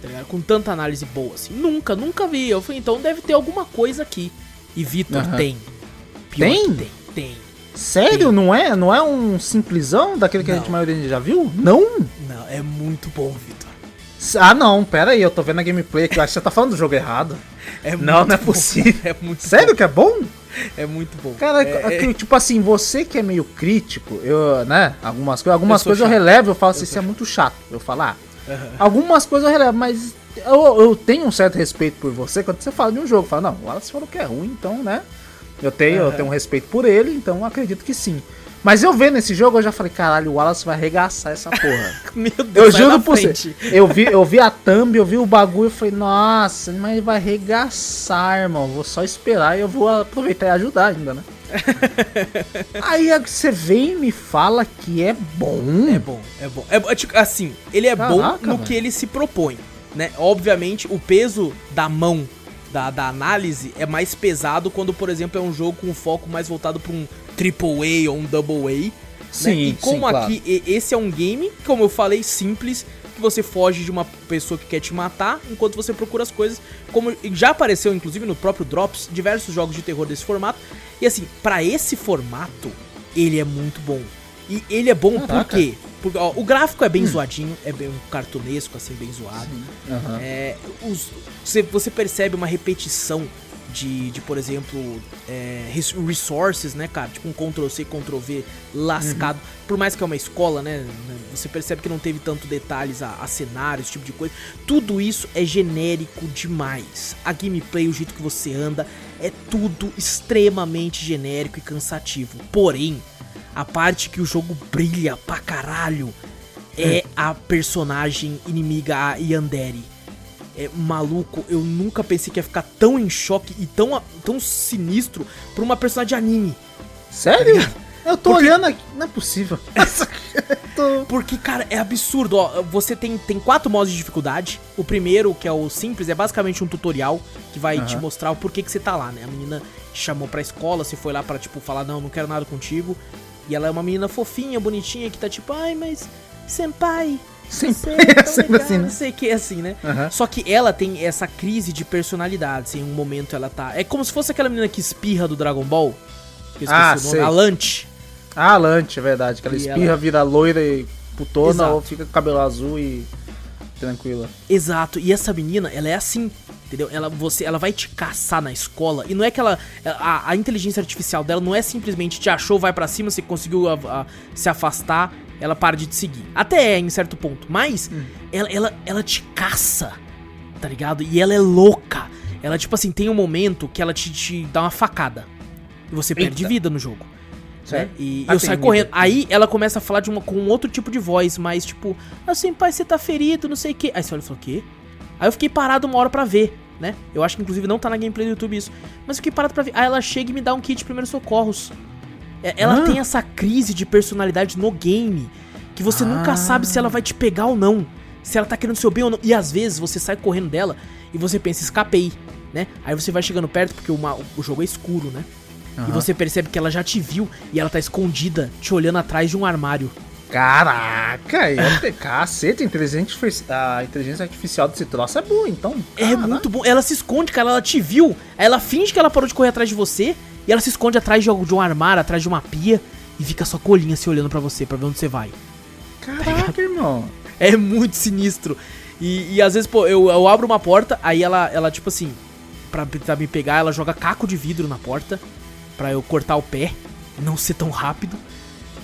Tá? Com tanta análise boa assim. Nunca, nunca vi. Eu falei, então deve ter alguma coisa aqui. E Vitor Aham. tem. Pior Tem? Tem, tem. Sério? Não é, não é um simplesão daquele que a Não. gente a maioria já viu? Não? Não, é muito bom, Vitor. Ah, não, pera aí, eu tô vendo a gameplay aqui, eu acho que você tá falando do jogo errado. É Não, muito não é bom. possível. É muito Sério que é bom? bom. É muito bom. Cara, é, é- tipo assim, você que é meio crítico, eu, né, algumas, coi- algumas Eu coisas eu chato. relevo, eu falo assim, Eu isso sou é muito chato. Eu falo, ah, Aham. algumas coisas eu relevo, mas eu, eu tenho um certo respeito por você quando você fala de um jogo. Fala, não, o Wallace falou que é ruim, então, né, eu tenho, eu Aham. tenho um respeito por ele, então eu acredito que sim. Mas eu vendo esse jogo, eu já falei, caralho, o Wallace vai arregaçar essa porra. Meu Deus, Eu juro por você. frente. Eu vi, eu vi a thumb, eu vi o bagulho e falei, nossa, mas ele vai arregaçar, irmão. Vou só esperar e eu vou aproveitar e ajudar ainda, né? Aí você vem e me fala que é bom. É bom, é bom. É, tipo, assim, ele é Caraca, bom no velho. que ele se propõe, né? Obviamente, o peso da mão da, da análise é mais pesado quando, por exemplo, é um jogo com foco mais voltado para um triple A ou um double A. né? Sim, E como sim, claro. aqui e- esse é um game, como eu falei, simples, que você foge de uma pessoa que quer te matar enquanto você procura as coisas. Como já apareceu, inclusive, no próprio Drops, diversos jogos de terror desse formato. E assim, pra esse formato, ele é muito bom. E ele é bom por Caraca. quê? Porque ó, o gráfico é bem zoadinho, é bem cartunesco, assim, bem zoado. Aham. É, os- você, você percebe uma repetição de, de por exemplo, é, res- resources, né, cara? Tipo um Ctrl-C, Ctrl-V lascado. Por mais que é uma escola, né? né, Você percebe que não teve tanto detalhes a, a cenário, esse tipo de coisa. Tudo isso é genérico demais. A gameplay, o jeito que você anda, é tudo extremamente genérico e cansativo. Porém, a parte que o jogo brilha pra caralho é a personagem inimiga, a Yandere. É maluco, eu nunca pensei que ia ficar tão em choque e tão, tão sinistro por uma personagem de anime. Sério? Eu tô Porque- olhando aqui. Não é possível. Tô- Porque, cara, é absurdo, ó. Você tem, tem quatro modos de dificuldade. O primeiro, que é o simples, é basicamente um tutorial que vai te Aham. mostrar o porquê que você tá lá, né? A menina te chamou pra escola, você foi lá pra, tipo, falar, não, não quero nada contigo. E ela é uma menina fofinha, bonitinha, que tá tipo, ai, mas. Senpai. É sempre legal", assim, né? Não sei que, assim, né? Aham. Só que ela tem essa crise de personalidade. Assim, em um momento ela tá. É como se fosse aquela menina que espirra do Dragon Ball. Que eu Ah, o nome. sei. A Lante. Ah, Lante, é verdade. Que ela E espirra, ela- vira loira e putona Exato. ou fica com cabelo azul e tranquila. Exato. E essa menina, ela é assim. Entendeu? Ela, você, ela vai te caçar na escola. E não é que ela. A, a inteligência artificial dela não é simplesmente te achou, vai pra cima, você conseguiu a- a- se afastar, ela para de te seguir. Até é em certo ponto. Mas ela, ela, ela te caça. Tá ligado? E ela é louca. Ela, tipo assim, tem um momento que ela te, te dá uma facada. E você perde Eita. vida no jogo. Né? E Ah, eu saio correndo. Aí ela começa a falar de uma, com um outro tipo de voz, mais tipo, assim, pai, você tá ferido, não sei o quê. Aí você olha e fala, o quê? Aí eu fiquei parado uma hora pra ver, né? Eu acho que inclusive não tá na gameplay do YouTube isso. Mas eu fiquei parado pra ver. Aí ela chega e me dá um kit de primeiros socorros. É, Ela Ah. tem essa crise de personalidade no game. Que você nunca Ah. sabe se ela vai te pegar ou não. Se ela tá querendo seu bem ou não. E às vezes você sai correndo dela e você pensa, escapei, né? Aí você vai chegando perto porque o, ma- o jogo é escuro, né? E Aham. você percebe que ela já te viu e ela tá escondida, te olhando atrás de um armário. Caraca, é ter cacete, a inteligência, artifici- a inteligência artificial desse troço é boa, então. É muito bom. Ela se esconde, cara. Ela te viu. Aí ela finge que ela parou de correr atrás de você. E ela se esconde atrás de, de um armário, atrás de uma pia. E fica só com a olhinha se olhando pra você, pra ver onde você vai. Caraca, irmão. É muito sinistro. E, e às vezes, pô, eu, eu abro uma porta, aí ela, ela tipo assim, pra, pra me pegar, ela joga caco de vidro na porta. Pra eu cortar o pé. Não ser tão rápido.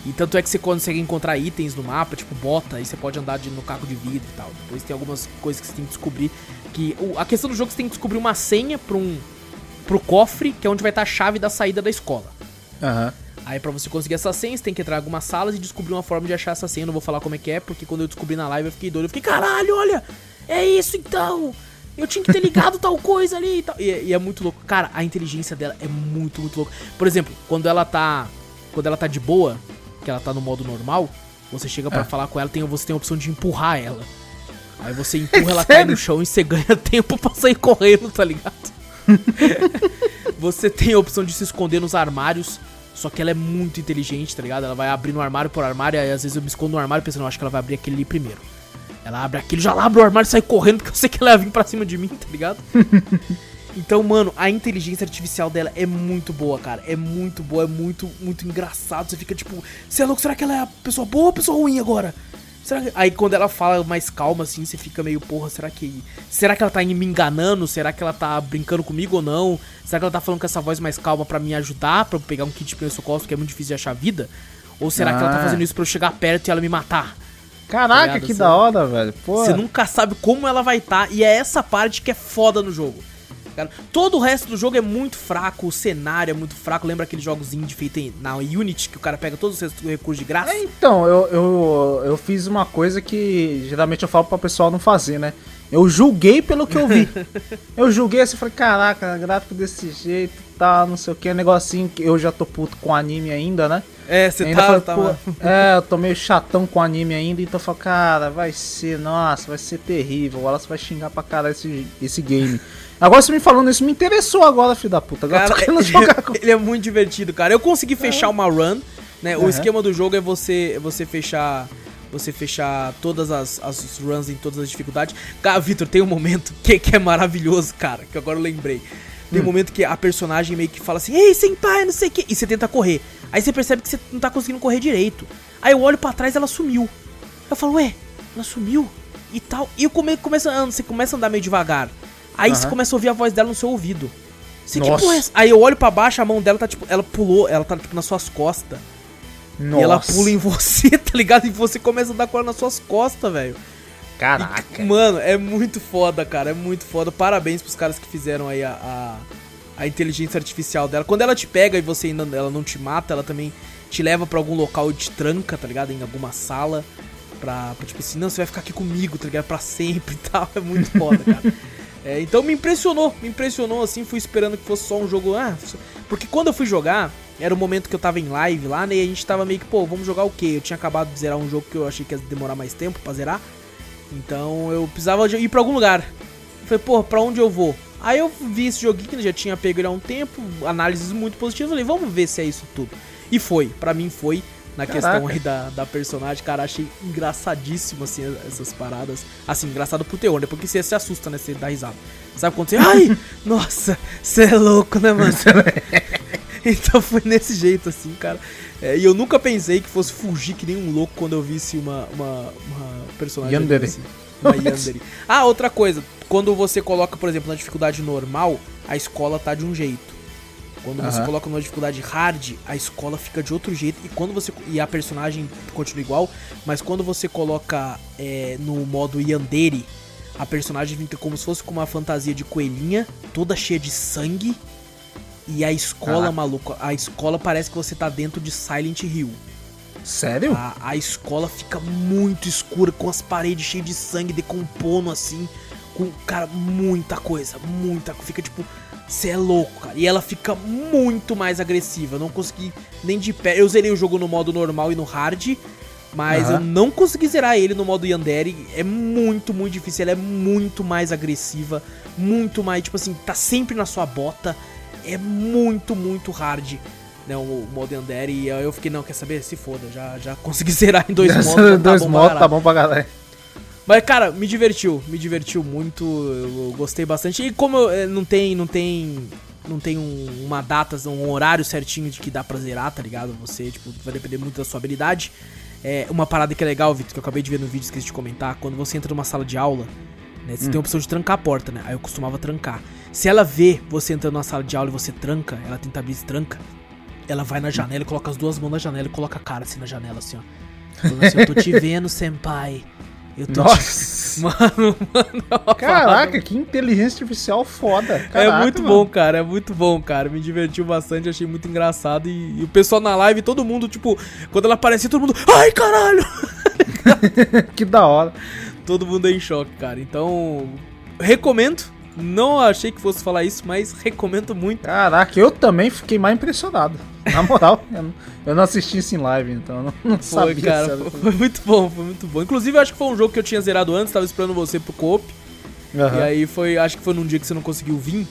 E tanto é que você consegue encontrar itens no mapa, tipo bota, aí você pode andar de- no caco de vidro e tal. Depois tem algumas coisas que você tem que descobrir. Que a questão do jogo é que você tem que descobrir uma senha pra um, pro cofre, que é onde vai estar a chave da saída da escola. Aham. Aí pra você conseguir essa senha, você tem que entrar em algumas salas e descobrir uma forma de achar essa senha. Eu não vou falar como é que é, porque quando eu descobri na live eu fiquei doido. Eu fiquei, caralho, olha! É isso então! Eu tinha que ter ligado tal coisa ali e tal. E, e é muito louco. Cara, a inteligência dela é muito, muito louca. Por exemplo, quando ela tá. Quando ela tá de boa, que ela tá no modo normal, você chega pra É. falar com ela, tem, você tem a opção de empurrar ela. Aí você empurra, ela cai no Sério? chão e você ganha tempo pra sair correndo, tá ligado? Você tem a opção de se esconder nos armários. Só que ela é muito inteligente, tá ligado? Ela vai abrindo armário por armário. Aí às vezes eu me escondo no armário pensando, eu acho que ela vai abrir aquele ali primeiro. Ela abre aquele, já lá abre o armário e sai correndo, porque eu sei que ela vai vir pra cima de mim, tá ligado? então, mano, a inteligência artificial dela é muito boa, cara. É muito boa, é muito, muito engraçado. Você fica tipo, você é louco, será que ela é a pessoa boa ou a pessoa ruim agora? Será que... Aí quando ela fala mais calma assim, você fica meio, porra, será que. Será que ela tá me enganando? Será que ela tá brincando comigo ou não? Será que ela tá falando com essa voz mais calma pra me ajudar, pra eu pegar um kit de primeiro socorro, que é muito difícil de achar vida? Ou será que ela tá Ah. fazendo isso pra eu chegar perto e ela me matar? Caraca, ligado? que Você- da hora, velho. Pô. Você nunca sabe como ela vai estar. e é essa parte que é foda no jogo. Cara, todo o resto do jogo é muito fraco, o cenário é muito fraco. Lembra aqueles jogos indie feitos na Unity, que o cara pega todos os recursos de graça? É, então, eu, eu, eu fiz uma coisa que geralmente eu falo pra pessoal não fazer, né? Eu julguei pelo que eu vi. eu julguei assim, falei, caraca, gráfico desse jeito, tá, não sei o que, um negocinho que eu já tô puto com anime ainda, né? É, você Ainda tá, falei, tá É, eu tô meio chatão com anime ainda, então eu falo, cara, vai ser, nossa, vai ser terrível. O Wallace vai xingar pra caralho esse, esse game. Agora você me falando isso, me interessou agora, filho da puta. Agora Cara, tô ele, jogar com. ele é muito divertido, cara. Eu consegui fechar uma run, né? O Aham. esquema do jogo é você, você fechar. Você fechar todas as, as runs em todas as dificuldades. Cara, Vitor, tem um momento que, que é maravilhoso, cara, que agora eu lembrei. Tem um momento que a personagem meio que fala assim, ei, senpai, não sei o que. E você tenta correr. Aí você percebe que você não tá conseguindo correr direito. Aí eu olho pra trás ela sumiu. Eu falo, ué, ela sumiu? E tal. E eu come, começo a andar, você começa a andar meio devagar. Aí você Aham. começa a ouvir a voz dela no seu ouvido. Você, que Nossa. porra é essa? Aí eu olho pra baixo, a mão dela tá tipo. Ela pulou, ela tá tipo nas suas costas. Nossa. E ela pula em você, tá ligado? E você começa a dar com ela nas suas costas, velho. E, Caraca. Mano, é muito foda, cara. É muito foda. Parabéns pros caras que fizeram aí a, a, a inteligência artificial dela. Quando ela te pega e você ainda ela não te mata, ela também te leva pra algum local e te tranca, tá ligado? Em alguma sala. Pra, pra, tipo assim, não, você vai ficar aqui comigo, tá ligado? Pra sempre e tal. É muito foda, cara. É, então me impressionou, me impressionou assim, fui esperando que fosse só um jogo. Ah, porque quando eu fui jogar, era o momento que eu tava em live lá, né? E a gente tava meio que, pô, vamos jogar o quê? Eu tinha acabado de zerar um jogo que eu achei que ia demorar mais tempo pra zerar. Então eu precisava ir pra algum lugar. Eu falei, pô, pra onde eu vou? Aí eu vi esse joguinho que já tinha pego ele há um tempo, análises muito positivas. Falei, vamos ver se é isso tudo. E foi, pra mim foi. Na Caraca. questão aí da, da personagem, cara, achei engraçadíssimo, assim, essas paradas. Assim, engraçado pro teor, né? Porque você se assusta, né? Você dá risada. Sabe quando você. Ai! nossa! Você é louco, né, mano? então foi nesse jeito, assim, cara. É, e eu nunca pensei que fosse fugir que nem um louco quando eu visse uma, uma, uma personagem. Yandere. assim. Uma Yandere. Ah, outra coisa. Quando você coloca, por exemplo, na dificuldade normal, a escola tá de um jeito. Quando você Aham. coloca numa dificuldade hard, a escola fica de outro jeito. E quando você. E a personagem continua igual. Mas quando você coloca é, no modo Yandere, a personagem fica como se fosse com uma fantasia de coelhinha, toda cheia de sangue. E a escola, maluco, a escola parece que você tá dentro de Silent Hill. Sério? A, a escola fica muito escura, com as paredes cheias de sangue, decompondo assim. Com, cara, muita coisa, muita. Fica tipo, você é louco, cara. E ela fica muito mais agressiva. Eu não consegui nem de pé. Eu zerei o jogo no modo normal e no hard. Mas Aham. eu não consegui zerar ele no modo Yandere. É muito, muito difícil. Ela é muito mais agressiva. Muito mais, tipo assim, tá sempre na sua bota. É muito, muito hard. Né, o, modo Yandere. E eu fiquei, não, quer saber? Se foda. Já, já consegui zerar em dois modos. já Dois pra modos, tá bom pra galera. Mas, cara, me divertiu, me divertiu muito, eu gostei bastante. E como eu, eh, não tem, não tem, não tem um- uma data, um horário certinho de que dá pra zerar, tá ligado? Você, tipo, vai depender muito da sua habilidade. É, uma parada que é legal, Vitor, que eu acabei de ver no vídeo, esqueci de comentar, quando você entra numa sala de aula, né, você tem a opção de trancar a porta, né? Aí eu costumava trancar. Se ela vê você entrando numa sala de aula e você tranca, ela tenta abrir e tranca, ela vai na janela e coloca as duas mãos na janela e coloca a cara assim na janela, assim, ó. Falando assim, eu tô te vendo, senpai. Eu tô te Nossa. Mano, mano. é Caraca, que inteligência artificial foda. é Caraca, muito mano. bom, cara. É muito bom, cara. Me divertiu bastante, achei muito engraçado. E, e o pessoal na live, todo mundo, tipo, quando ela aparecia, todo mundo. Ai, caralho! que da hora. Todo mundo é em choque, cara. Então, recomendo. Não achei que fosse falar isso, mas recomendo muito. Caraca, eu também fiquei mais impressionado. Na moral, eu não, eu não assisti isso em live, então eu não, não Foi, sabia. cara. Foi, muito bom, foi muito bom. Inclusive, eu acho que foi um jogo que eu tinha zerado antes, tava esperando você pro coop. Aham. E aí foi, acho que foi num dia que você não conseguiu vir.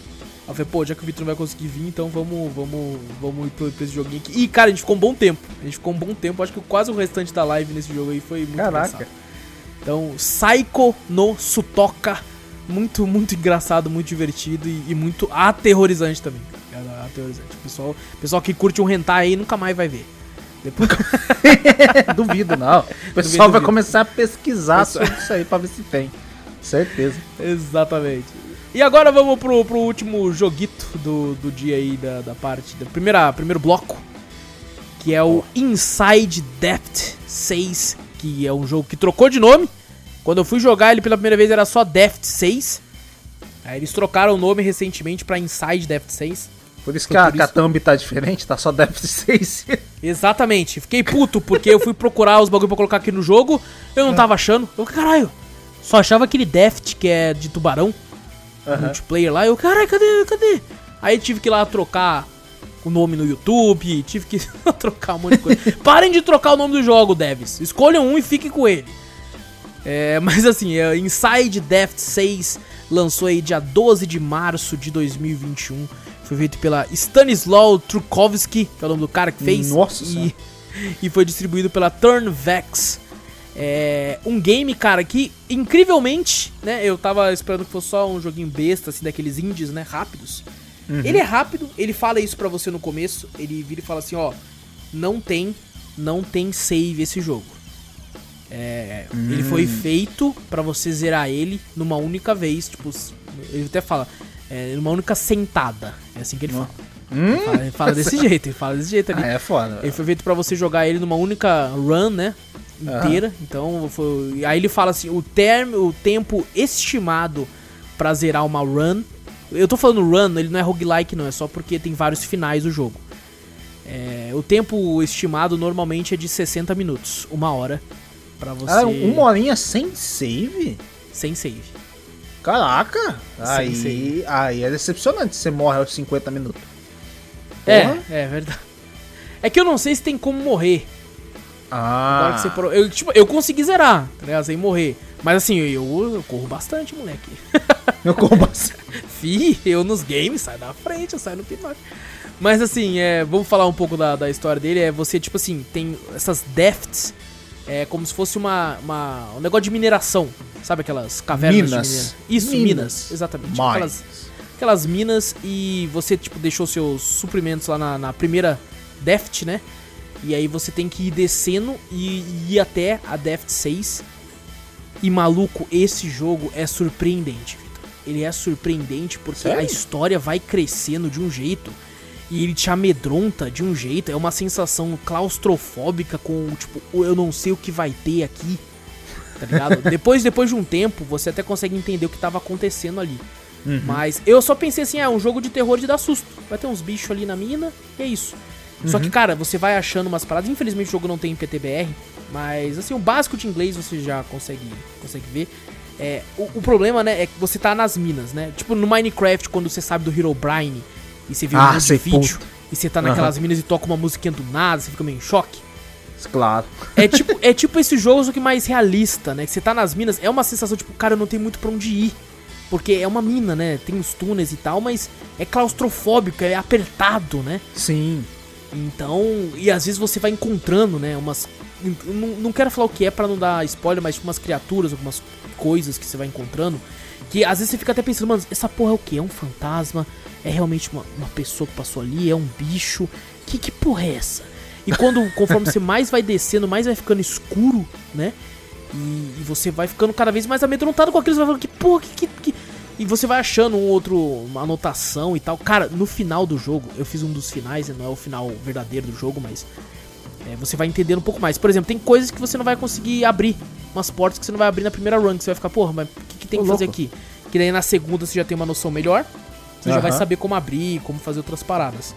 Aí eu falei, pô, já que o Vitor não vai conseguir vir, então vamos, vamos, vamos ir pra esse joguinho aqui. E, cara, a gente ficou um bom tempo. A gente ficou um bom tempo. Acho que quase o restante da live nesse jogo aí foi muito Caraca. engraçado. Então, Psycho no Sutoka. Muito, muito engraçado, muito divertido e, e muito aterrorizante também. Cara, aterrorizante. O pessoal, pessoal que curte um hentai aí nunca mais vai ver. Depois Duvido, não. O pessoal vai duvido. começar a pesquisar Pessoal- sobre isso aí pra ver se tem. Certeza. Exatamente. E agora vamos pro, pro último joguito do, do dia aí, da, da parte, do primeira, primeiro bloco, que é o Inside Depth 6, que é um jogo que trocou de nome. Quando eu fui jogar ele pela primeira vez era só Depth 6. Aí eles trocaram o nome recentemente pra Inside Depth 6. Por isso Foi que a, thumb tá diferente, tá só Depth 6. Exatamente. Fiquei puto porque eu fui procurar os bagulho pra colocar aqui no jogo, eu não tava achando. Eu, caralho, Só achava aquele Deft, que é de tubarão, multiplayer lá. Eu, caralho, cadê, cadê? Aí tive que ir lá trocar o nome no YouTube, tive que trocar um monte de coisa. Parem de trocar o nome do jogo, devs. Escolham um e fiquem com ele. É, mas assim, é, Inside Deft 6 lançou aí dia 12 de março de 2021. Foi feito pela Stanislaw Trukovsky, que é o nome do cara que fez. Nossa e, e foi distribuído pela Turnvex. É um game, cara, que incrivelmente, né? Eu tava esperando que fosse só um joguinho besta, assim, daqueles indies, né? Rápidos. Ele é rápido, ele fala isso pra você no começo. Ele vira e fala assim: ó, não tem, não tem save esse jogo. É, Ele foi feito pra você zerar ele numa única vez. Tipo, ele até fala, é, numa única sentada. É assim que ele fala. Ele fala, ele fala desse jeito, ele fala desse jeito ali. Ah, é foda. Ele foi feito pra você jogar ele numa única run, né? Inteira. Então, foi... aí ele fala assim, o termo, o tempo estimado pra zerar uma run. Eu tô falando run, ele não é roguelike não, é só porque tem vários finais do jogo. É, o tempo estimado normalmente é de 60 minutos, uma hora pra você Ah, uma horinha sem save? sem save. Caraca! Aí, save. aí é decepcionante você morre aos 50 minutos. É, Porra. é verdade. É que eu não sei se tem como morrer. Ah, você eu, tipo, eu consegui zerar, tá ligado? Sem morrer. Mas assim, eu, eu corro bastante, moleque. meu combo assim. Fi, eu nos games, sai da frente, eu saio no pinote. Mas assim, é, vamos falar um pouco da, da história dele. É você, tipo assim, tem essas defts, é como se fosse uma, uma- um negócio de mineração. Sabe aquelas cavernas Minas. de mineração? Isso, Minas. minas, exatamente. Mines. Aquelas, aquelas minas e você, tipo, deixou seus suprimentos lá na, na primeira deft, né? E aí você tem que ir descendo e ir até a deft 6. E maluco, esse jogo é surpreendente, Vitor. Ele é surpreendente porque Sério? a história vai crescendo de um jeito e ele te amedronta de um jeito. É uma sensação claustrofóbica com, tipo, "O eu não sei o que vai ter aqui. Tá ligado? depois, depois de um tempo, você até consegue entender o que tava acontecendo ali. Mas eu só pensei assim, ah, é um jogo de terror de dar susto. Vai ter uns bichos ali na mina, e é isso. Só que, cara, você vai achando umas paradas. Infelizmente o jogo não tem PTBR, mas assim, o básico de inglês você já consegue, consegue ver. É, o, o problema, né, é que você tá nas minas, né? Tipo no Minecraft, quando você sabe do Herobrine e você vê um Ah, monte de vídeo e você tá naquelas minas e toca uma musiquinha do nada, você fica meio em choque. Claro. É tipo, é tipo esse jogo, só que mais realista, né? Que você tá nas minas, é uma sensação, tipo, cara, eu não tenho muito pra onde ir. Porque é uma mina, né? Tem os túneis e tal, mas é claustrofóbico, é apertado, né? Sim. Então, e às vezes você vai encontrando, né, umas... Não, não quero falar o que é pra não dar spoiler, mas tipo umas criaturas, algumas coisas que você vai encontrando, que às vezes você fica até pensando, mano, essa porra é o que? É um fantasma? É realmente uma, uma pessoa que passou ali? É um bicho? Que, que porra é essa? E quando, conforme você mais vai descendo, mais vai ficando escuro, né? E, e você vai ficando cada vez mais amedrontado com aquilo, você vai falando, que porra, que, que, que... E você vai achando um outro, uma anotação e tal. Cara, no final do jogo, eu fiz um dos finais, não é o final verdadeiro do jogo, mas é, você vai entendendo um pouco mais. Por exemplo, tem coisas que você não vai conseguir abrir. Umas portas que você não vai abrir na primeira run, que você vai ficar, porra, mas o que, que tem Ô, que fazer louco. aqui? Que daí na segunda você já tem uma noção melhor. Você já vai saber como abrir, como fazer outras paradas.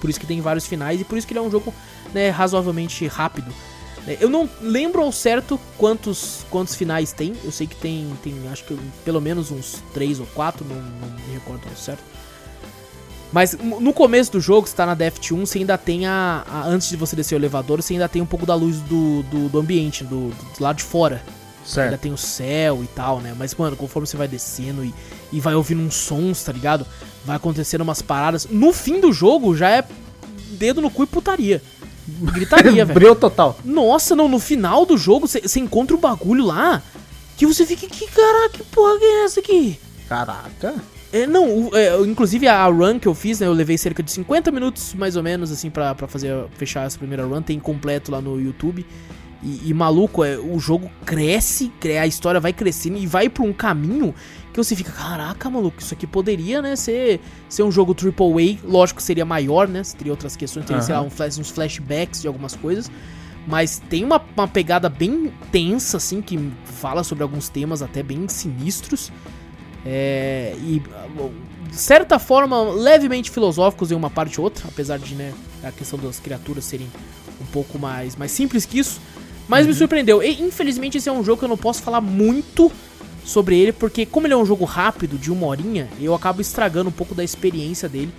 Por isso que tem vários finais e por isso que ele é um jogo né, razoavelmente rápido. É, Eu não lembro ao certo quantos, quantos finais tem. Eu sei que tem, tem acho que pelo menos uns 3 ou 4, não, não me recordo ao certo. Mas no começo do jogo, você tá na Deft 1, você ainda tem a, a- Antes de você descer o elevador, você ainda tem um pouco da luz do, do, do ambiente, do, do lado de fora. Ainda Certo. tem o céu e tal, né? Mas, mano, conforme você vai descendo e, e vai ouvindo uns sons, tá ligado? Vai acontecendo umas paradas. No fim do jogo já é dedo no cu e putaria. Gritaria, velho. Breu total. Nossa, não, no final do jogo você encontra o bagulho lá que você fica, que caraca, que porra que é essa aqui? Caraca. É, não, o- é, inclusive a run que eu fiz, né, eu levei cerca de 50 minutos mais ou menos, assim, pra, pra fazer, fechar essa primeira run, tem completo lá no YouTube. E, e, maluco, é, o jogo cresce, cre- a história vai crescendo e vai pra um caminho que você fica, caraca, maluco, isso aqui poderia, né, ser, ser um jogo AAA, lógico que seria maior, né, teria outras questões, teria, sei lá, um flash- uns flashbacks de algumas coisas, mas tem uma, uma pegada bem tensa, assim, que fala sobre alguns temas até bem sinistros, é, e de certa forma levemente filosóficos em uma parte ou outra, apesar de né, a questão das criaturas serem um pouco mais, mais simples que isso. Mas me surpreendeu. E infelizmente esse é um jogo que eu não posso falar muito sobre ele, porque como ele é um jogo rápido, de uma horinha, eu acabo estragando um pouco da experiência dele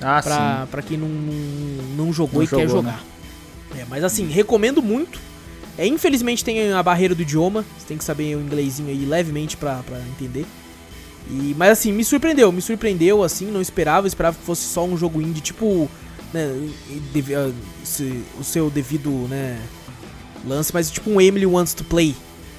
Ah, pra, pra quem não, não, não jogou Não e quer jogou, né? jogar. É, mas assim, recomendo muito. É, infelizmente tem a barreira do idioma, você tem que saber o inglesinho aí levemente pra, pra entender. E, mas assim, me surpreendeu, me surpreendeu, assim, não esperava, esperava que fosse só um jogo indie, tipo, né, ah, o seu devido, né, lance, mas tipo um Emily Wants to Play,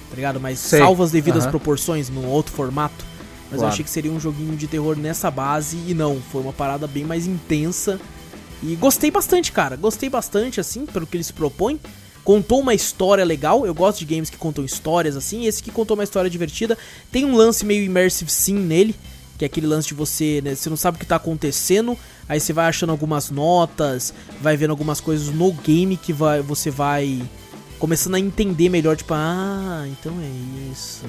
tá ligado? Mas Sei, salva as devidas aham. proporções, num outro formato. Mas eu Claro. achei que seria um joguinho de terror nessa base, e não, foi uma parada bem mais intensa. E gostei bastante, cara, gostei bastante, assim, pelo que ele se propõe. Contou uma história legal, eu gosto de games que contam histórias assim, esse que contou uma história divertida. Tem um lance meio immersive sim nele, que é aquele lance de você, né, você não sabe o que tá acontecendo, aí você vai achando algumas notas, vai vendo algumas coisas no game que vai, você vai começando a entender melhor, tipo, ah, então é isso.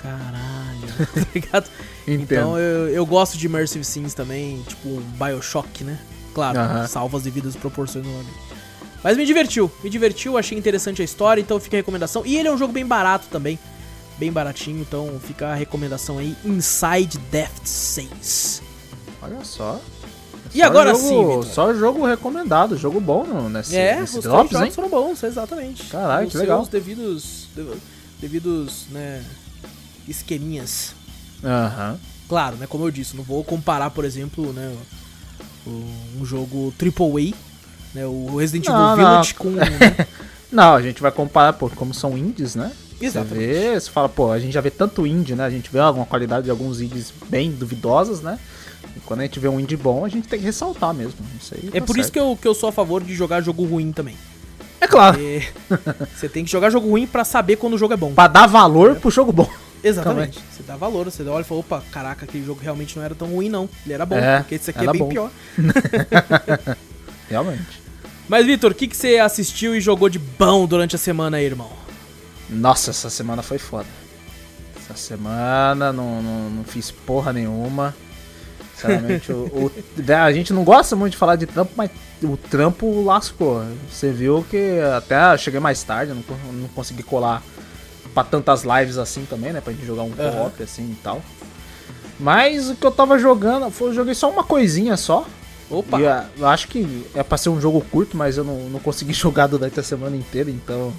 Caralho, tá ligado? Então eu, eu gosto de immersive sims também, tipo um Bioshock, né? Claro, Aham. salva as devidas proporções no nome. Mas me divertiu, me divertiu, achei interessante a história, então fica a recomendação. E ele é um jogo bem barato também, bem baratinho, então fica a recomendação aí, Inside Death 6. Olha só. E Só agora jogo- sim, Vitor? Só jogo recomendado, jogo bom no, nesse, É, nesse os Drops, três hein? jogos foram bons, exatamente. Caralho, que legal. seus devidos, de- devidos, né, esqueminhas. Aham. Claro, né, como eu disse, não vou comparar, por exemplo, né, um jogo AAA, né, o Resident Evil Não, Village com... né, Não, a gente vai comparar, pô, como são indies, né? Exatamente. Você vê, você fala, pô, a gente já vê tanto indie, né? A gente vê alguma qualidade de alguns indies bem duvidosas, né? Quando a gente vê um indie bom, a gente tem que ressaltar mesmo. Isso aí É tá por isso certo. que eu, que eu sou a favor de jogar jogo ruim também. É claro, você tem que jogar jogo ruim pra saber quando o jogo é bom. pra dar valor pro jogo bom. Exatamente. Você dá valor, você olha e fala, opa, caraca, aquele jogo realmente não era tão ruim não. Ele era bom, É, porque esse aqui é bem bom. pior. Realmente. Mas, Vitor, o que, que você assistiu e jogou de bom durante a semana aí, irmão? Nossa, essa semana foi foda. Essa semana não, não, não fiz porra nenhuma. Sinceramente, o, o- a gente não gosta muito de falar de trampo, mas o trampo lascou. Você viu que até cheguei mais tarde, não, co- não consegui colar pra tantas lives assim também, né? Pra gente jogar um Aham. co-op assim e tal. Mas o que eu tava jogando, foi, eu joguei só uma coisinha só. Opa! E, ah, eu acho que é pra ser um jogo curto, mas eu não, não consegui jogar durante a semana inteira, então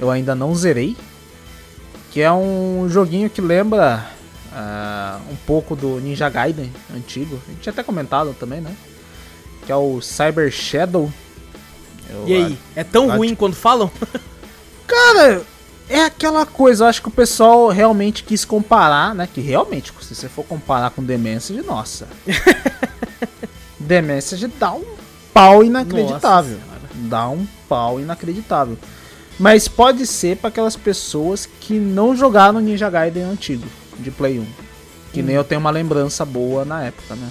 eu ainda não zerei. Que é um joguinho que lembra ah, um pouco do Ninja Gaiden antigo. A gente tinha até comentado também, né? Que é o Cyber Shadow. Eu E aí, é tão ruim quando falam? Cara, é aquela coisa, eu acho que o pessoal realmente quis comparar, né? Que realmente, se você for comparar com The Message, nossa. The Message dá um pau inacreditável. Dá um pau inacreditável. Mas pode ser para aquelas pessoas que não jogaram Ninja Gaiden antigo, de Play 1. Que nem eu tenho uma lembrança boa na época, né?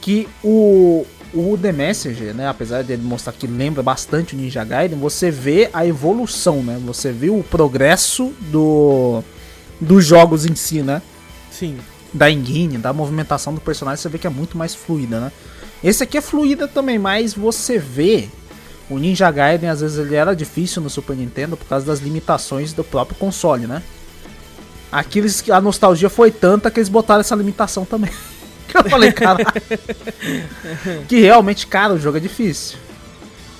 Que o, o The Messenger, né? Apesar dele mostrar que lembra bastante o Ninja Gaiden, você vê a evolução, né? Você vê o progresso do, dos jogos em si, né? Sim. da engine, da movimentação do personagem, você vê que é muito mais fluida, né? Esse aqui é fluida também, mas você vê o Ninja Gaiden, às vezes ele era difícil no Super Nintendo por causa das limitações do próprio console, né? Aqui eles, a nostalgia foi tanta que eles botaram essa limitação também. que eu falei, cara. que realmente, cara, o jogo é difícil.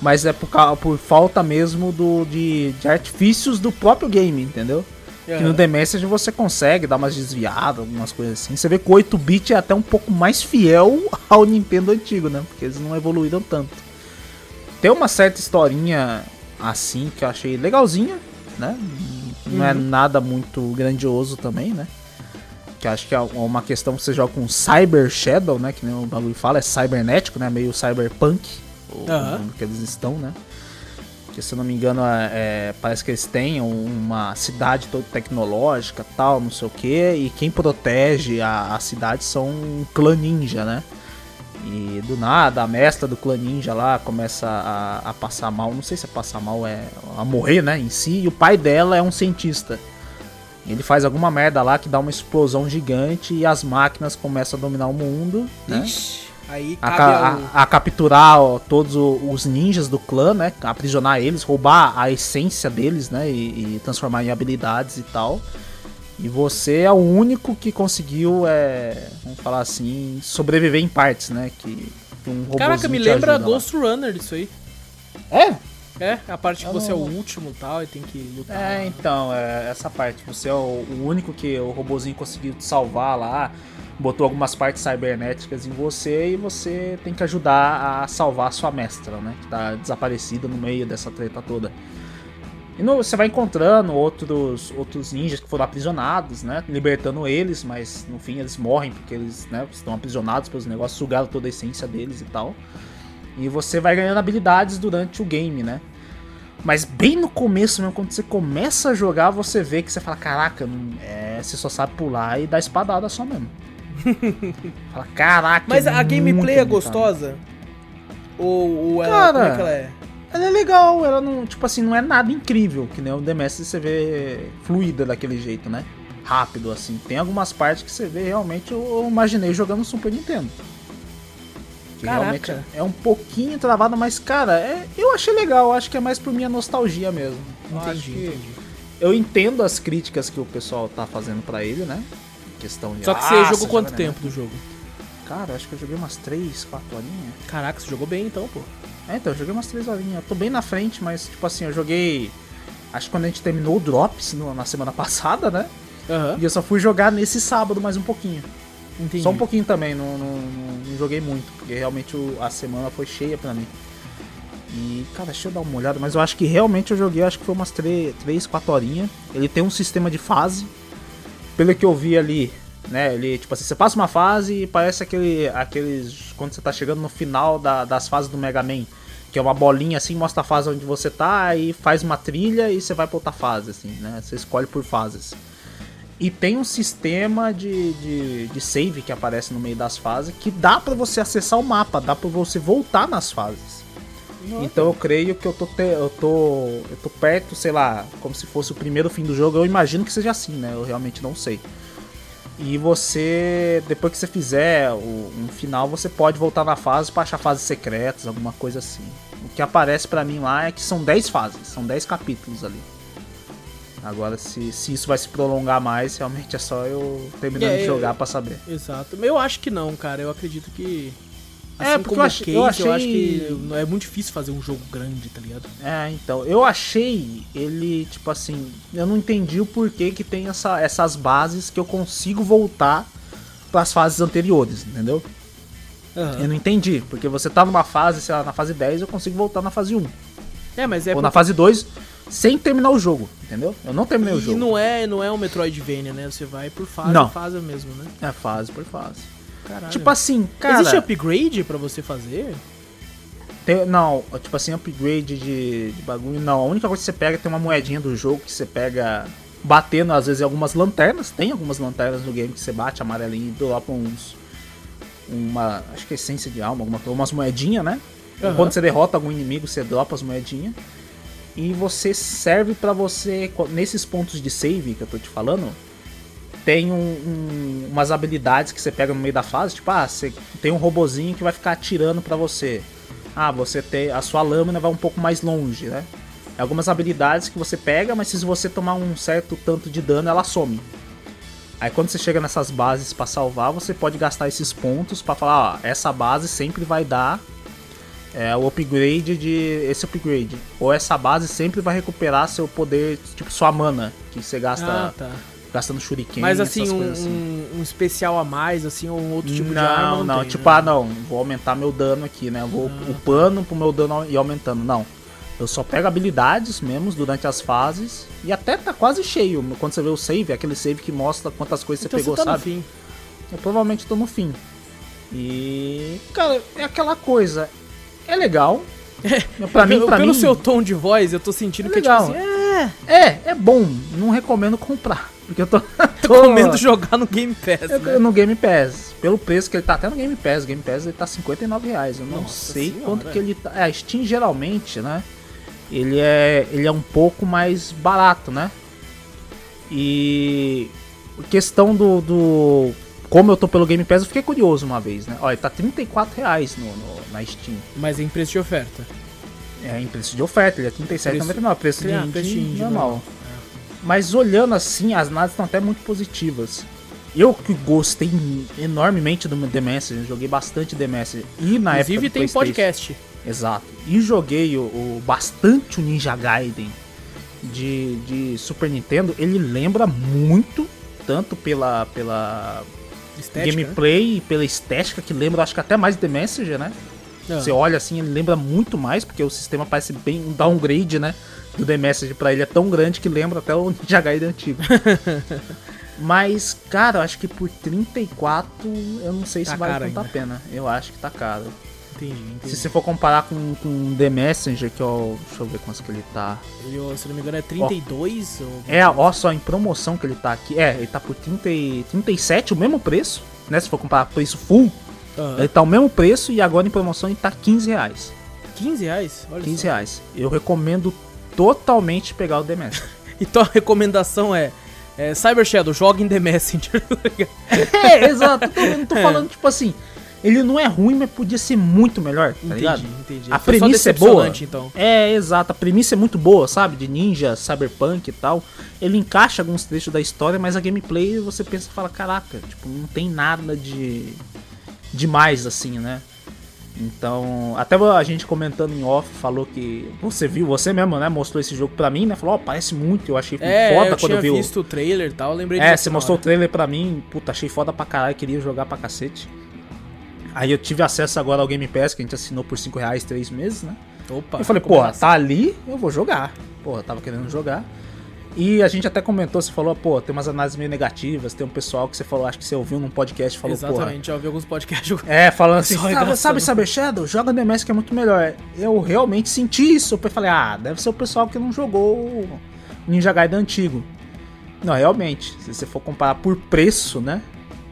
Mas é por, por falta mesmo do, de, de artifícios do próprio game, entendeu? Que no The Message você consegue dar umas desviadas, algumas coisas assim. Você vê que o 8-bit é até um pouco mais fiel ao Nintendo antigo, né? Porque eles não evoluíram tanto. Tem uma certa historinha assim que eu achei legalzinha, né? Não é nada muito grandioso também, né? Que acho que é uma questão que você joga com Cyber Shadow, né? Que nem o bagulho fala, é cybernético, né? Meio cyberpunk, mundo que eles estão, né? Que se eu não me engano, é, é, parece que eles têm uma cidade toda tecnológica tal, não sei o que, e quem protege a, a cidade são um clã ninja, né? E do nada, a mestra do clã ninja lá começa a, a passar mal, não sei se é passar mal, é a morrer, né, em si, e o pai dela é um cientista. Ele faz alguma merda lá que dá uma explosão gigante e as máquinas começam a dominar o mundo, né? Ixi, aí a, a- a capturar ó, todos os ninjas do clã, né? Aprisionar eles, roubar a essência deles, né? E, e transformar em habilidades e tal. E você é o único que conseguiu, é, vamos falar assim, sobreviver em partes, né? Que, que um Caraca, me lembra ajuda lá. Ghost Runner isso aí. É? É, a parte que Eu você é o não- último e tal, e tem que lutar. É, então, é, essa parte. Você é o, o único que o robozinho conseguiu te salvar lá, botou algumas partes cibernéticas em você e você tem que ajudar a salvar a sua mestra, né? Que tá desaparecida no meio dessa treta toda. E no- você vai encontrando outros, outros ninjas que foram aprisionados, né? Libertando eles, mas no fim eles morrem porque eles né, estão aprisionados pelos negócios, sugaram toda a essência deles e tal. E você vai ganhando habilidades durante o game, né? Mas bem no começo mesmo, quando você começa a jogar, você vê que você fala, caraca, não- é, você só sabe pular e dar espadada só mesmo. fala, caraca. Mas é a gameplay é limitado." gostosa? Ou, ou ela, Cara, como é que ela é? Ela é legal, ela não, tipo assim, não é nada incrível, que nem o The Mestre você vê fluida daquele jeito, né? Rápido, assim. Tem algumas partes que você vê realmente, eu, imaginei jogando no Super Nintendo. Que Caraca. realmente é um pouquinho travada, mas, cara, é, eu achei legal, acho que é mais por minha nostalgia mesmo. Entendi, que- entendi. Eu entendo as críticas que o pessoal tá fazendo pra ele, né? Questão de. Só que "Ah, você jogou quanto joga, né?" tempo do jogo? Cara, acho que eu joguei umas 3, 4 horinhas. Caraca, você jogou bem então, pô. É, então, eu joguei umas 3 horinhas. Eu tô bem na frente, mas, tipo assim, eu joguei. Acho que quando a gente terminou o Drops no- na semana passada, né? Aham, E eu só fui jogar nesse sábado mais um pouquinho. entendi. Só um pouquinho também, não, não, não- não joguei muito, porque realmente o- a semana foi cheia pra mim. E, cara, deixa eu dar uma olhada, mas eu acho que realmente eu joguei, acho que foi umas 3, 4 horinhas. Ele tem um sistema de fase. Pelo que eu vi ali, né? Ele, tipo assim, você passa uma fase e parece aquele, aqueles. Quando você tá chegando no final da- das fases do Mega Man. Que é uma bolinha assim, mostra a fase onde você tá, e faz uma trilha e você vai pra outra fase, assim, né? Você escolhe por fases. E tem um sistema de, de, de save que aparece no meio das fases que dá pra você acessar o mapa, dá pra você voltar nas fases. Então eu creio que eu tô, te- eu tô eu tô perto, sei lá, como se fosse o primeiro fim do jogo. Eu imagino que seja assim, né? Eu realmente não sei. E você, depois que você fizer o, um final, você pode voltar na fase pra achar fases secretas, alguma coisa assim. O que aparece pra mim lá é que são 10 fases, são 10 capítulos ali. Agora, se, se isso vai se prolongar mais, realmente é só eu terminando É, de jogar pra saber. Exato. Eu acho que não, cara. Eu acredito que. É, Assim porque como eu o achei- Case, eu eu acho achei- que é muito difícil fazer um jogo grande, tá ligado? É, então, eu achei ele, tipo assim, eu não entendi o porquê que tem essa, essas bases que eu consigo voltar pras fases anteriores, entendeu? Eu não entendi, porque você tá numa fase, sei lá, na fase 10, eu consigo voltar na fase 1. É, mas é ou na porque- fase 2, sem terminar o jogo, entendeu? Eu não terminei o E jogo. não é, não é um Metroidvania, né? Você vai por fase Não. fase mesmo, né? É fase por fase. Caralho. Tipo assim, cara... Existe upgrade pra você fazer? Tem- não, tipo assim, upgrade de, de bagulho, não. A única coisa que você pega tem uma moedinha do jogo que você pega batendo, às vezes, em algumas lanternas. Tem algumas lanternas no game que você bate amarelinho e dropa uns. Uma. Acho que é essência de alma, alguma coisa, umas moedinhas, né? Aham. Quando você derrota algum inimigo, você dropa as moedinhas. E você serve pra você. Nesses pontos de save que eu tô te falando, tem um- um- umas habilidades que você pega no meio da fase, tipo, ah, você tem um robozinho que vai ficar atirando pra você. Ah, você tem. A sua lâmina vai um pouco mais longe, né? Algumas habilidades que você pega, mas se você tomar um certo tanto de dano, ela some. Aí quando você chega nessas bases pra salvar, você pode gastar esses pontos pra falar, ó, essa base sempre vai dar é, o upgrade de esse upgrade. Ou essa base sempre vai recuperar seu poder, tipo sua mana, que você gasta Ah, tá. Gastando shuriken, Mas assim essas um, coisas assim. um- especial a mais, assim, ou um outro tipo não, de arma? Não, não, tem, tipo, né? ah, não, vou aumentar meu dano aqui, né? Vou Ah, upando pro meu dano ir aumentando. Não. Eu só pego habilidades mesmo durante as fases. E até tá quase cheio. Quando você vê o save, aquele save que mostra quantas coisas Então você pegou, você tá no sabe? fim. Eu provavelmente tô no fim. E. Cara, é aquela coisa. É legal. pra mim, Pelo- pra Pelo mim. seu tom de voz, eu tô sentindo É que é tipo legal. assim, é, É, é bom. Não recomendo comprar. Porque eu tô. tô recomendo jogar no Game Pass, Eu- né? No Game Pass. Pelo preço que ele tá até no Game Pass. Game Pass ele tá 59 reais. Eu não Nossa sei senhora. quanto que ele tá. É, a Steam geralmente, né? Ele é, ele é um pouco mais barato, né? E. Questão do, do. Como eu tô pelo Game Pass, eu fiquei curioso uma vez, né? Olha, tá 34 reais no, no- na Steam. Mas em preço de oferta. É em preço de oferta, ele é R$ 37,99. Preço, de, preço de indie normal. normal. Mas olhando assim, as análises estão até muito positivas. Eu que gostei enormemente do The Messenger, joguei bastante The Messenger. E na Inclusive época tem podcast. Exato. E joguei o, o- bastante o Ninja Gaiden de, de Super Nintendo. Ele lembra muito, tanto pela, pela Estética, gameplay e pela estética, que lembra acho que até mais The Messenger, né? Né? Você olha assim, ele lembra muito mais, porque o sistema parece bem um downgrade, né? Do The Message pra ele é tão grande que lembra até o Ninja Gaiden antigo. Mas, cara, eu acho que por 34, eu não sei se Tá vale caro tanto a pena. Eu acho que tá caro. Entendi, entendi. Se você for comparar com, com The Messenger, que ó, deixa eu ver quanto que ele tá. Ele, se não me engano, é 32 ou... É, ó só em promoção que ele tá aqui. É, ele tá por 30, e- 37, o mesmo preço, né? Se for comparar preço full, Aham. ele tá o mesmo preço e agora em promoção ele tá 15 reais. 15 reais? Olha 15 só. reais. Eu recomendo totalmente pegar o The Messenger. Então a recomendação é, é Cyber Shadow, joga em The Messenger. é, exato. Tô, eu não tô É. falando, tipo assim, ele não é ruim, mas podia ser muito melhor, tá ligado? entendi, entendi. A Foi premissa é boa. então. É, exato. A premissa é muito boa, sabe? De ninja, cyberpunk e tal. Ele encaixa alguns trechos da história, mas a gameplay você pensa e fala, caraca, tipo, não tem nada de demais assim, né? Então, até a gente comentando em off falou que você viu, você mesmo, né, mostrou esse jogo pra mim, né? Falou, ó, parece muito, eu achei É, foda eu quando tinha eu vi o visto o trailer e tal, eu lembrei é, você mostrou o hora. trailer pra mim, puta, achei foda pra caralho, queria jogar pra cacete. Aí eu tive acesso agora ao Game Pass, que a gente assinou por 5 reais 3 meses, né? Opa, eu falei, porra, tá ali, eu vou jogar. Porra, tava querendo jogar. E a gente até comentou, você falou, pô, tem umas análises meio negativas, tem um pessoal que você falou, acho que você ouviu num podcast, falou, porra. Exatamente, já ouvi alguns podcasts. É, falando assim, sabe, engraçado. sabe Cyber Shadow? Joga no MS que é muito melhor. Eu realmente senti isso. Eu falei, ah, deve ser o pessoal que não jogou o Ninja Gaiden antigo. Não, realmente, se você for comparar por preço, né?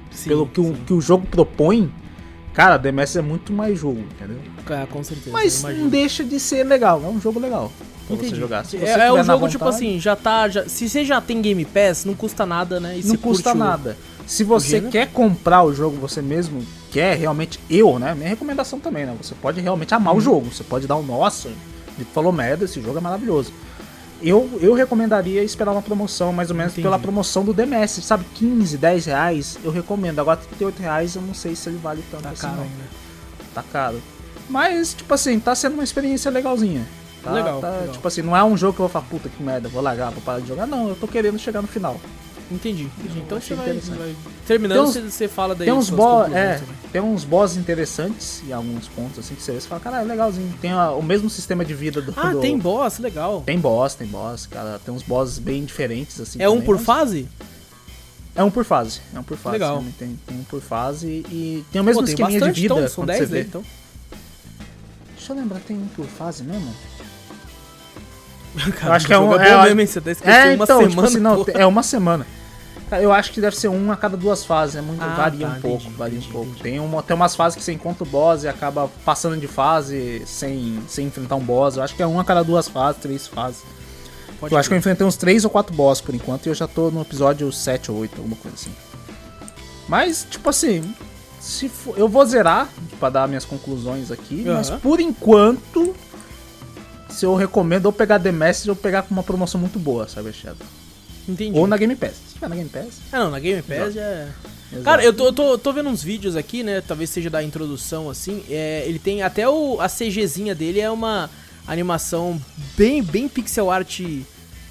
Sim, pelo que o, sim. que o jogo propõe, cara, DMS é muito mais jogo, entendeu? É, com certeza. Mas não deixa de ser legal, é um jogo legal pra Entendi. você jogar. Se você é, é um jogo, tipo vontade, assim, já tá. já- se você já tem Game Pass, não custa nada, né? E não custa curte o- nada. Se você quer comprar o jogo você mesmo, quer realmente eu, né? Minha recomendação também, né? Você pode realmente amar Uhum. o jogo. Você pode dar um nossa, Vitor falou merda, esse jogo é maravilhoso. Eu, eu recomendaria esperar uma promoção, mais ou menos Entendi. pela promoção do DMS, sabe? 15, 10 reais, eu recomendo. Agora 38 reais eu não sei se ele vale tanto Tá assim, caro não. ainda. Tá caro. Mas, tipo assim, tá sendo uma experiência legalzinha. Tá, Legal, tá, legal. Tipo assim, não é um jogo que eu vou falar, puta que merda, vou largar, vou parar de jogar. Não, eu tô querendo chegar no final. Entendi, entendi. Então você vai, vai- Terminando, uns- você, você fala daí. Tem uns, suas bo conclusões é, também. tem uns boss interessantes em alguns pontos, assim, que você e fala, caralho, legalzinho. Tem a- o mesmo sistema de vida do. Ah, do- tem boss, legal. Tem boss, tem boss, cara. Tem uns bosses bem diferentes, assim. é um também, por mas- fase? É um por fase. É um por fase. Legal. realmente Tem, tem um por fase e tem o mesmo Pô, tem esqueminha de vida. então. São quando 10 você vê. daí, então. Deixa eu lembrar, tem um por fase mesmo? Cara, acho que é um- é, eu mesmo, hein? Você tá É, uma então, semana. tipo assim, não, é uma semana. Eu acho que deve ser um a cada duas fases, é muito, Ah, varia tá, um pouco, entendi, varia entendi, um pouco. entendi. Tem, uma, tem umas fases que você encontra o boss e acaba passando de fase sem, sem enfrentar um boss. Eu acho que é um a cada duas fases, três fases. Pode eu acho que eu enfrentei uns três ou quatro boss por enquanto e eu já tô no episódio 7 ou 8, alguma coisa assim. Mas, tipo assim, se for, eu vou zerar pra dar minhas conclusões aqui, mas Aham. por enquanto, se eu recomendo ou pegar The Message ou pegar com uma promoção muito boa, sabe, Shadow? Entendi. Ou na Game Pass. Se tiver na Game Pass. Ah, não, na Game Pass já é. exato. Cara, eu tô, eu tô, tô vendo uns vídeos aqui, né? Talvez seja da introdução, assim. É, ele tem até o, a CGzinha dele é uma animação bem, bem pixel art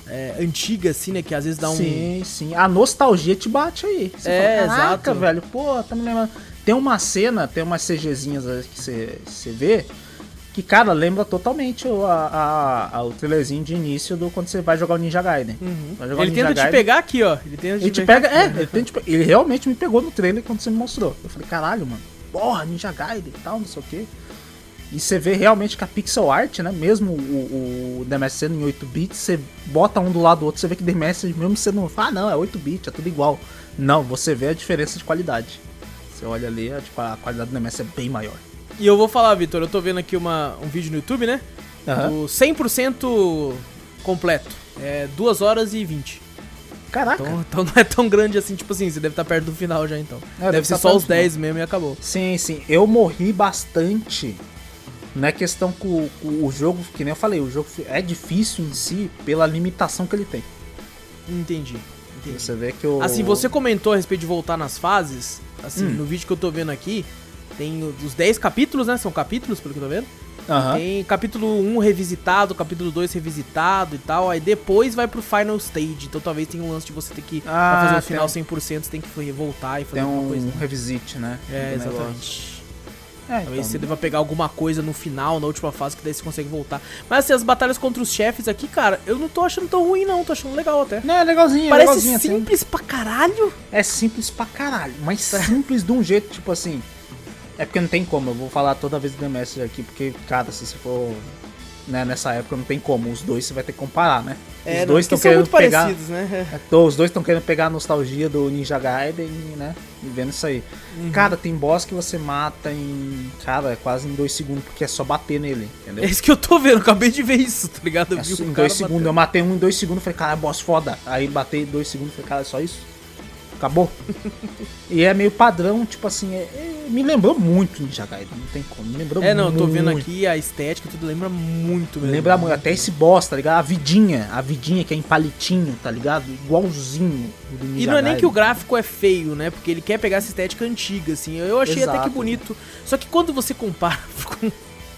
é, antiga, assim, né? Que às vezes dá um. Sim, sim. A nostalgia te bate aí. Você É, fala, Caraca, exato. velho. Pô, tá me lembrando. Tem uma cena, tem umas CGzinhas que você vê. Que, cara, lembra totalmente o, a, a- o trailerzinho de início do quando você vai jogar o Ninja Gaiden. Uhum. Jogar Ele Ninja tenta te Gaiden. pegar aqui, ó. Ele tenta Ele te pega, é, ele, tenta te ele realmente me pegou no trailer quando você me mostrou. Eu falei, caralho, mano, porra, Ninja Gaiden e tal, não sei o que. E você vê realmente que a pixel art, né, mesmo o, o sendo em 8 bits, você bota um do lado do outro, você vê que Mask mesmo sendo, ah não, é 8 bits, é tudo igual. Não, você vê a diferença de qualidade. Você olha ali, é, tipo, a qualidade do Mask é bem maior. E eu vou falar, Vitor, eu tô vendo aqui uma, um vídeo no YouTube, né? Aham. O 100% completo. É 2 horas e 20. Caraca. Então, então não é tão grande assim, tipo assim, você deve estar perto do final já então. É, deve, deve ser tá só os do final. 10 mesmo e acabou. Sim, sim. Eu morri bastante. Não é questão que o, o- jogo, que nem eu falei, o jogo é difícil em si pela limitação que ele tem. Entendi. entendi. Você vê que o. Assim, você comentou a respeito de voltar nas fases. Assim, Hum. no vídeo que eu tô vendo aqui, tem os 10 capítulos, né? São capítulos, pelo que eu tô vendo. Aham. Tem capítulo 1 revisitado, capítulo 2 revisitado e tal. Aí depois vai pro final stage. Então talvez tenha um lance de você ter que. pra Ah, fazer o final um- 100%, você tem que voltar e fazer Tem alguma um coisa. revisit, né? É, exatamente. É, Talvez então, você deva pegar alguma coisa no final, na última fase, que daí você consegue voltar. Mas assim, as batalhas contra os chefes aqui, cara, eu não tô achando tão ruim, não. Tô achando legal até. Não, é legalzinho, é Parece legalzinho. tem- simples pra caralho. É simples pra caralho, mas simples de um jeito, tipo assim. É porque não tem como, eu vou falar toda vez do The Messenger aqui, porque, cara, se você for. Né, nessa época não tem como, os dois você vai ter que comparar, né? É, os não, dois porque estão querendo pegar. né? É, os dois estão querendo pegar a nostalgia do Ninja Gaiden, né? E vendo isso aí. Uhum. Cara, tem boss que você mata em. Cara, quase em dois segundos, porque é só bater nele, entendeu? É isso que eu tô vendo, acabei de ver isso, tá ligado? Eu É vi em dois segundos. batendo. Eu matei um em dois segundos falei, cara, é boss foda. Aí batei em dois segundos falei, cara, é só isso? Acabou? e é meio padrão, tipo assim, é- é- me lembrou muito Ninja Gaiden, não tem como. Me lembrou É, não, eu tô vendo muito. aqui a estética, tudo lembra muito Me mesmo. lembra muito, até esse boss, tá ligado? A vidinha, a vidinha que é em palitinho, tá ligado? Igualzinho do Ninja E não é nem Gaiden. que o gráfico é feio, né? Porque ele quer pegar essa estética antiga, assim. Eu achei até que Exato. bonito. Só que quando você compara com,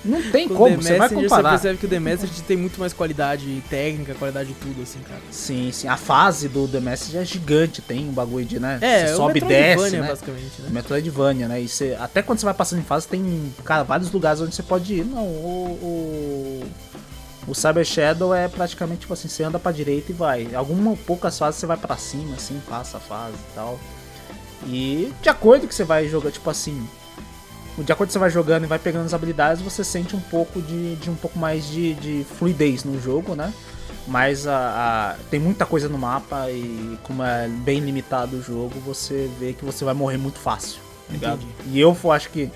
Não tem com como, você vai comparar. percebe que o The Messenger tem muito mais qualidade técnica, qualidade de tudo, assim, cara. Sim, sim. A fase do The Message é gigante, tem um bagulho de, né? É, você o sobe e desce, né? basicamente, né? Metroidvania, né? E você, até quando você vai passando em fase, tem, cara, vários lugares onde você pode ir. Não, o. O, Cyber Shadow é praticamente tipo assim: você anda pra direita e vai. Algumas poucas fases você vai pra cima, assim, passa a fase e tal. E de acordo que você vai jogar, tipo assim. De acordo que você vai jogando e vai pegando as habilidades, você sente um pouco de, de um pouco mais de, de fluidez no jogo, né? Mas a, a- tem muita coisa no mapa e como é bem limitado o jogo, você vê que você vai morrer muito fácil. ligado? Entendi. E eu acho que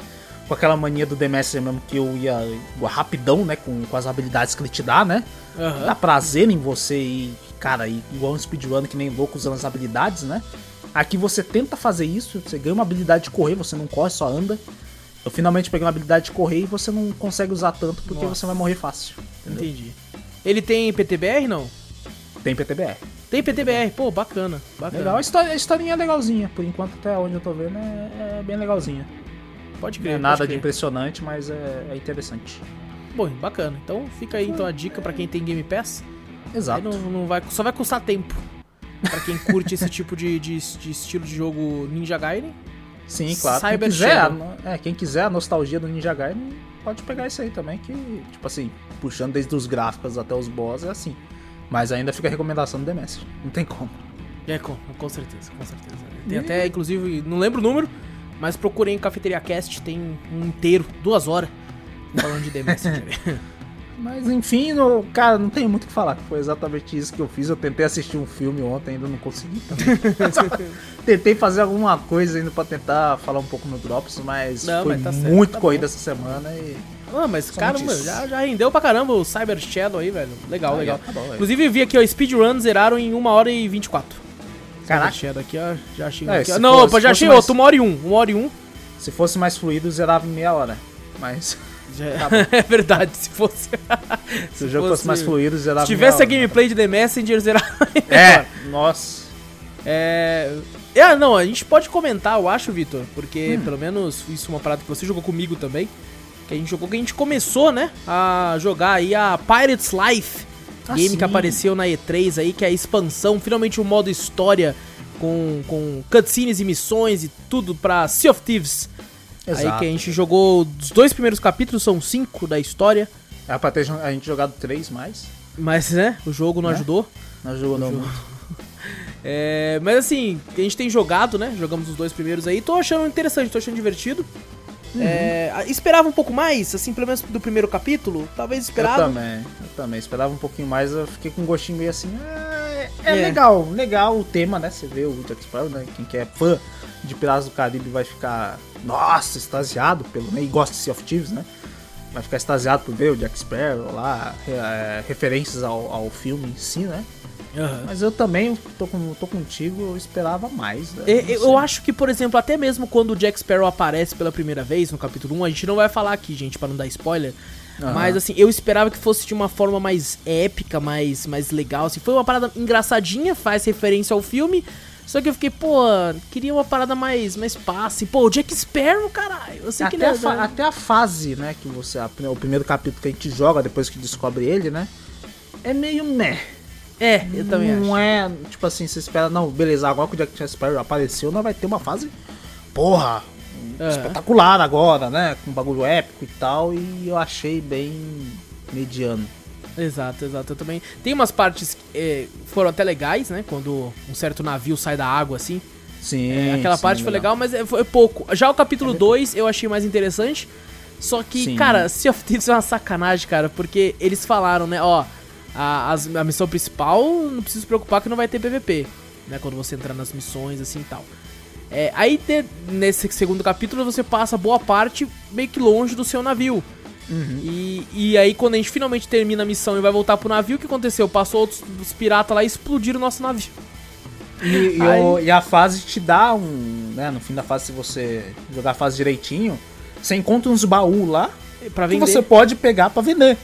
com aquela mania do Messenger mesmo que eu ia rapidão, né? Com, com as habilidades que ele te dá, né? Aham. Dá prazer em você e, cara, e igual um speedrun que nem louco usando as habilidades, né? Aqui você tenta fazer isso, você ganha uma habilidade de correr, você não corre, só anda. Eu finalmente peguei uma habilidade de correr e você não consegue usar tanto porque Nossa. você vai morrer fácil. Entendeu? Entendi. Ele tem PTBR, não? Tem PTBR. Tem PTBR, pô, bacana. bacana. Legal, a, história, a historinha é legalzinha. Por enquanto, até onde eu tô vendo, é, é bem legalzinha. Pode Não crer. é pode nada de crer. impressionante, mas é, é interessante. Bom, bacana. Então fica aí então a dica pra quem tem Game Pass. Exato. não, não vai, só vai custar tempo. Pra quem curte esse tipo de, de, de estilo de jogo Ninja Gaiden. Sim, claro. Cyber quem, quiser, a Shadow. é, quem quiser a nostalgia do Ninja Gaiden, pode pegar isso aí também, que, tipo assim, puxando desde os gráficos até os boss, é assim. Mas ainda fica a recomendação do The Messenger. Não tem como. É, com, com certeza, com certeza. Tem até, inclusive, não lembro o número, mas procurei em Cafeteria Cast, tem um inteiro, duas horas, falando de The Messenger. Mas enfim, no- cara, não tem muito o que falar. Foi exatamente isso que eu fiz. Eu tentei assistir um filme ontem, ainda não consegui tentei fazer alguma coisa ainda pra tentar falar um pouco no Drops, mas Não, foi mas tá muito tá corrida essa semana e. ah, mas Somente caramba, já, já rendeu pra caramba o Cyber Shadow aí, velho. Legal, Aí, legal. tá bom. Inclusive, vi aqui, ó, speedrun zeraram em 1 hora e 24. Caraca. Cyber Shadow aqui, ó, já achei É, aqui. ó. Não, opa, já achei outro, 1 hora e 1, 1 hora e 1. Se fosse mais fluido, zerava em meia hora. Mas Já- Tá é verdade, se fosse. se o jogo fosse, mais fluido, zerava Se tivesse a gameplay de The Messenger, zerava. É, nossa. É. É, não, a gente pode comentar, eu acho, Vitor, porque Hum. pelo menos isso é uma parada que você jogou comigo também. Que a gente jogou, que a gente começou, né? A jogar aí a Pirates Life. Ah, game sim. que apareceu na E3 aí, que é a expansão, finalmente o modo história com, com cutscenes e missões e tudo pra Sea of Thieves. Aí Exato. que a gente jogou os dois primeiros capítulos, são cinco da história. Era pra ter a gente jogado três mais. Mas, né, o jogo não Né? ajudou. Nós jogamos jogo. muito. É, mas assim, a gente tem jogado, né? Jogamos os dois primeiros aí. Tô achando interessante, tô achando divertido. Uhum. É, esperava um pouco mais, assim, pelo menos do primeiro capítulo. Talvez Eu esperava. também, eu também. Esperava um pouquinho mais, eu fiquei com um gostinho meio assim. "Ah, é, é É. legal, legal o tema, né? Você vê o Jack Sparrow, né? Quem que é fã de Piratas do Caribe vai ficar, nossa, extasiado pelo? E gosta de Sea of Thieves, né? Vai ficar extasiado por ver o Jack Sparrow lá, é, referências ao, ao filme em si, né? Aham. Mas eu também tô, com, tô contigo, eu esperava mais. né? Eu, eu acho que, por exemplo, até mesmo quando o Jack Sparrow aparece pela primeira vez no capítulo 1, a gente não vai falar aqui, gente, pra não dar spoiler. Aham. Mas assim, eu esperava que fosse de uma forma mais épica, mais, mais legal. Assim, foi uma parada engraçadinha, faz referência ao filme. Só que eu fiquei, pô, queria uma parada mais, mais passe. Pô, o Jack Sparrow, caralho. Eu sei que Até ele a, é- fa- até a fase, né, que você. a- o primeiro capítulo que a gente joga depois que descobre ele, né? É meio meh. É, eu também não acho. é, tipo assim, você espera, não, beleza, agora que o Jack Sparrow apareceu, nós vai ter uma fase, porra, É. espetacular agora, né? Com um bagulho épico e tal, e eu achei bem mediano. Exato, exato. Eu também. Tem umas partes que é, foram até legais, né? Quando um certo navio sai da água, assim. Sim. É, aquela sim, parte foi legal, mas é, foi pouco. Já o capítulo 2 eu achei mais interessante. Só que, Sim. cara, Sea of Thieves é uma sacanagem, cara, porque eles falaram, né, ó, a, as- a missão principal não precisa se preocupar que não vai ter PVP, né, quando você entrar nas missões, assim e tal. É, aí, te- nesse segundo capítulo, você passa boa parte meio que longe do seu navio. Uhum. E, e aí, quando a gente finalmente termina a missão e vai voltar pro navio, o que aconteceu? Passou outros os piratas lá e explodiram o nosso navio. E, e Aí- o- e a fase te dá um. Né, no fim da fase, se você jogar a fase direitinho, você encontra uns baús lá Pra que vender. você pode pegar pra vender.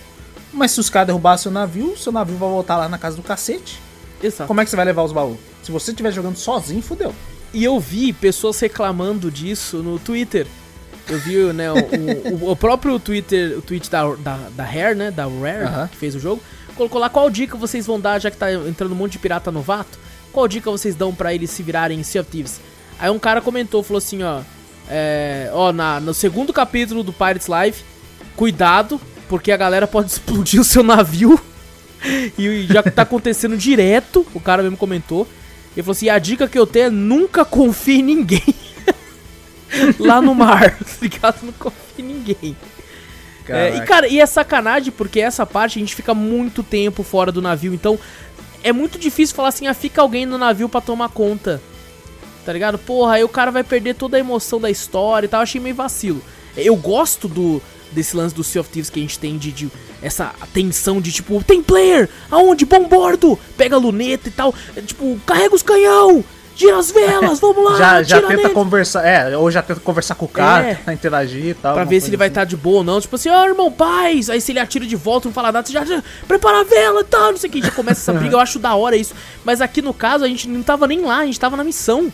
Mas se os caras derrubarem seu navio, seu navio vai voltar lá na casa do cacete. Exato. Como é que você vai levar os baús? Se você estiver jogando sozinho, fudeu. E eu vi pessoas reclamando disso no Twitter. Eu vi, né, o, o- o próprio Twitter, o tweet da, da, da Rare, né, da Rare, Aham. que fez o jogo, colocou lá qual dica vocês vão dar, já que tá entrando um monte de pirata novato, qual dica vocês dão pra eles se virarem em Sea of Thieves? Aí um cara comentou, falou assim, ó, é, ó, na, no segundo capítulo do Pirates Live, cuidado, porque a galera pode explodir o seu navio, e já que tá acontecendo direto, o cara mesmo comentou, ele falou assim: a dica que eu tenho é nunca confie em ninguém. Lá no mar, tá ligado? Não confie em ninguém. É, e, cara, e é sacanagem porque essa parte a gente fica muito tempo fora do navio, então é muito difícil falar assim: ah, fica alguém no navio pra tomar conta. Tá ligado? Porra, aí o cara vai perder toda a emoção da história e tal. Achei meio vacilo. Eu gosto do desse lance do Sea of Thieves que a gente tem de, de essa tensão de tipo, tem player, aonde? Bom bordo, pega a luneta e tal, é, tipo, carrega os canhão, gira as velas, vamos lá, já, já tenta neles. conversar, é, ou já tenta conversar com o cara, É. tentar interagir e tal. Pra ver se ele vai assim. estar de boa ou não. Tipo assim, ó, irmão, paz. Aí se ele atira de volta, não fala nada, você já, já prepara a vela e tal, não sei o que. Já começa essa briga, eu acho da hora isso. Mas aqui no caso, a gente não tava nem lá, a gente tava na missão.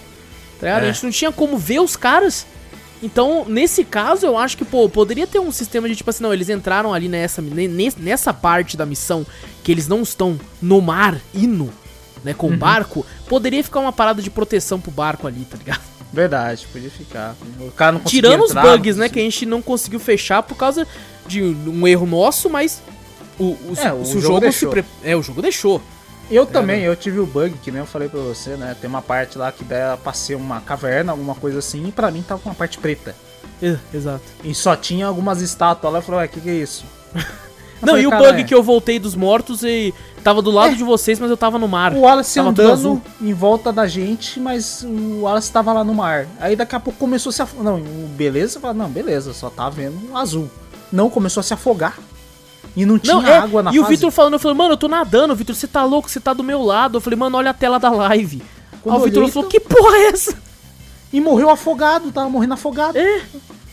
Tá ligado? É. A gente não tinha como ver os caras. Então, nesse caso, eu acho que, pô, poderia ter um sistema de tipo assim, não, eles entraram ali nessa, ne- ne- nessa parte da missão que eles não estão no mar, indo, né, com o barco. Poderia ficar uma parada de proteção pro barco ali, tá ligado? Verdade, podia ficar. O cara não Tirando os entrar, bugs, não né, que a gente não conseguiu fechar por causa de um erro nosso, mas o, o, É, o o jogo jogo, se deixou. pre... É, o jogo deixou. Eu também, eu tive o bug, que nem eu falei pra você, né? Tem uma parte lá que dá pra ser uma caverna, alguma coisa assim, e pra mim tava com uma parte preta. É, exato. E só tinha algumas estátuas lá, eu falei, ué, o que que é isso? Não, falei, e o "Cara, bug é." que eu voltei dos mortos e tava do lado É. de vocês, mas eu tava no mar. O Wallace Tava andando em volta da gente, mas o Wallace tava lá no mar. Aí daqui a pouco começou a se afogar. Não, o beleza, não, beleza, só tá vendo azul. Não, começou a se afogar. E não tinha Não, é, água na e o fase. Vitor falando, eu falei, mano, eu tô nadando, Vitor, você tá louco, você tá do meu lado. Eu falei, mano, olha a tela da live. Quando Aí o Vitor falou, então- que porra é essa? E morreu afogado, tava morrendo afogado. É. Eu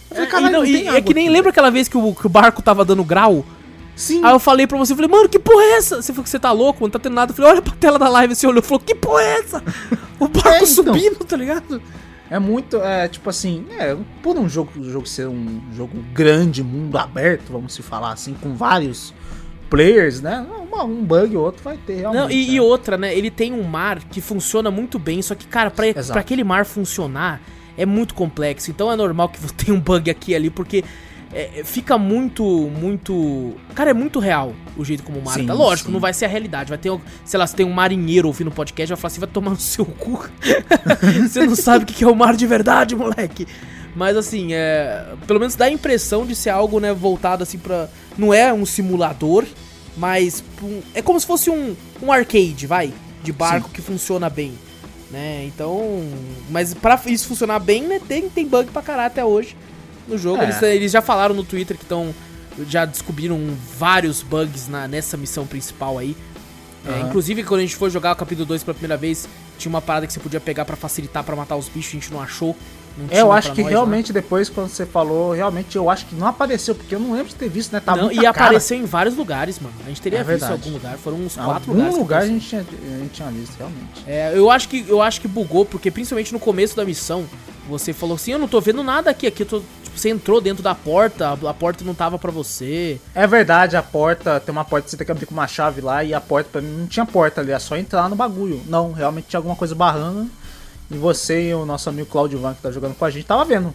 falei, É, caralho, e não- não e é que nem lembra aquela vez que o, que o barco tava dando grau? Sim. Aí eu falei pra você, falei, mano, que porra é essa? Você falou que você tá louco, não tá tendo nada. Eu falei, olha pra tela da live, você olhou e falou, que porra é essa? O barco É, então. subindo, tá ligado? É muito, é tipo assim, é, por um jogo, jogo ser um jogo grande, mundo aberto, vamos se falar assim, com vários players, né? Uma- um bug ou outro vai ter realmente. Não, e, né? e outra, né? Ele tem um mar que funciona muito bem, só que, cara, pra, pra aquele mar funcionar é muito complexo. Então é normal que tenha um bug aqui e ali, porque é, fica muito, muito. Cara, é muito real o jeito como o mar Sim, tá. Lógico, sim. não vai ser a realidade. Vai ter, sei lá, se tem um marinheiro ouvindo o podcast, vai falar assim: vai tomar no seu cu. Você não sabe o que é o mar de verdade, moleque. Mas assim, é, pelo menos dá a impressão de ser algo, né, voltado assim pra. Não é um simulador, mas é como se fosse um, um arcade, vai, de barco que funciona bem, né? Então, mas pra isso funcionar bem, né, tem, tem bug pra caralho até hoje no jogo. É. Eles, eles já falaram no Twitter que estão já descobriram vários bugs na, nessa missão principal aí. É, Aham. inclusive, quando a gente foi jogar o capítulo 2 pela primeira vez, tinha uma parada que você podia pegar pra facilitar pra matar os bichos, a gente não achou. É, eu acho que nós realmente depois, quando você falou, realmente eu acho que não apareceu, porque eu não lembro de ter visto, né? Tá Não, e cara. apareceu em vários lugares, mano. A gente teria É visto em algum lugar. Foram uns quatro algum lugares. que lugar a gente, tinha, a gente tinha visto, realmente. É, eu acho que eu acho que bugou, porque principalmente no começo da missão, você falou assim, eu não tô vendo nada aqui, aqui eu tô, tipo, você entrou dentro da porta, a, porta não tava pra você. É verdade, a porta, tem uma porta que você tem que abrir com uma chave lá, e a porta pra mim não tinha porta ali, é só entrar no bagulho. Não, realmente tinha alguma coisa barrando. E você e o nosso amigo Claudio Van, que tá jogando com a gente, tava vendo.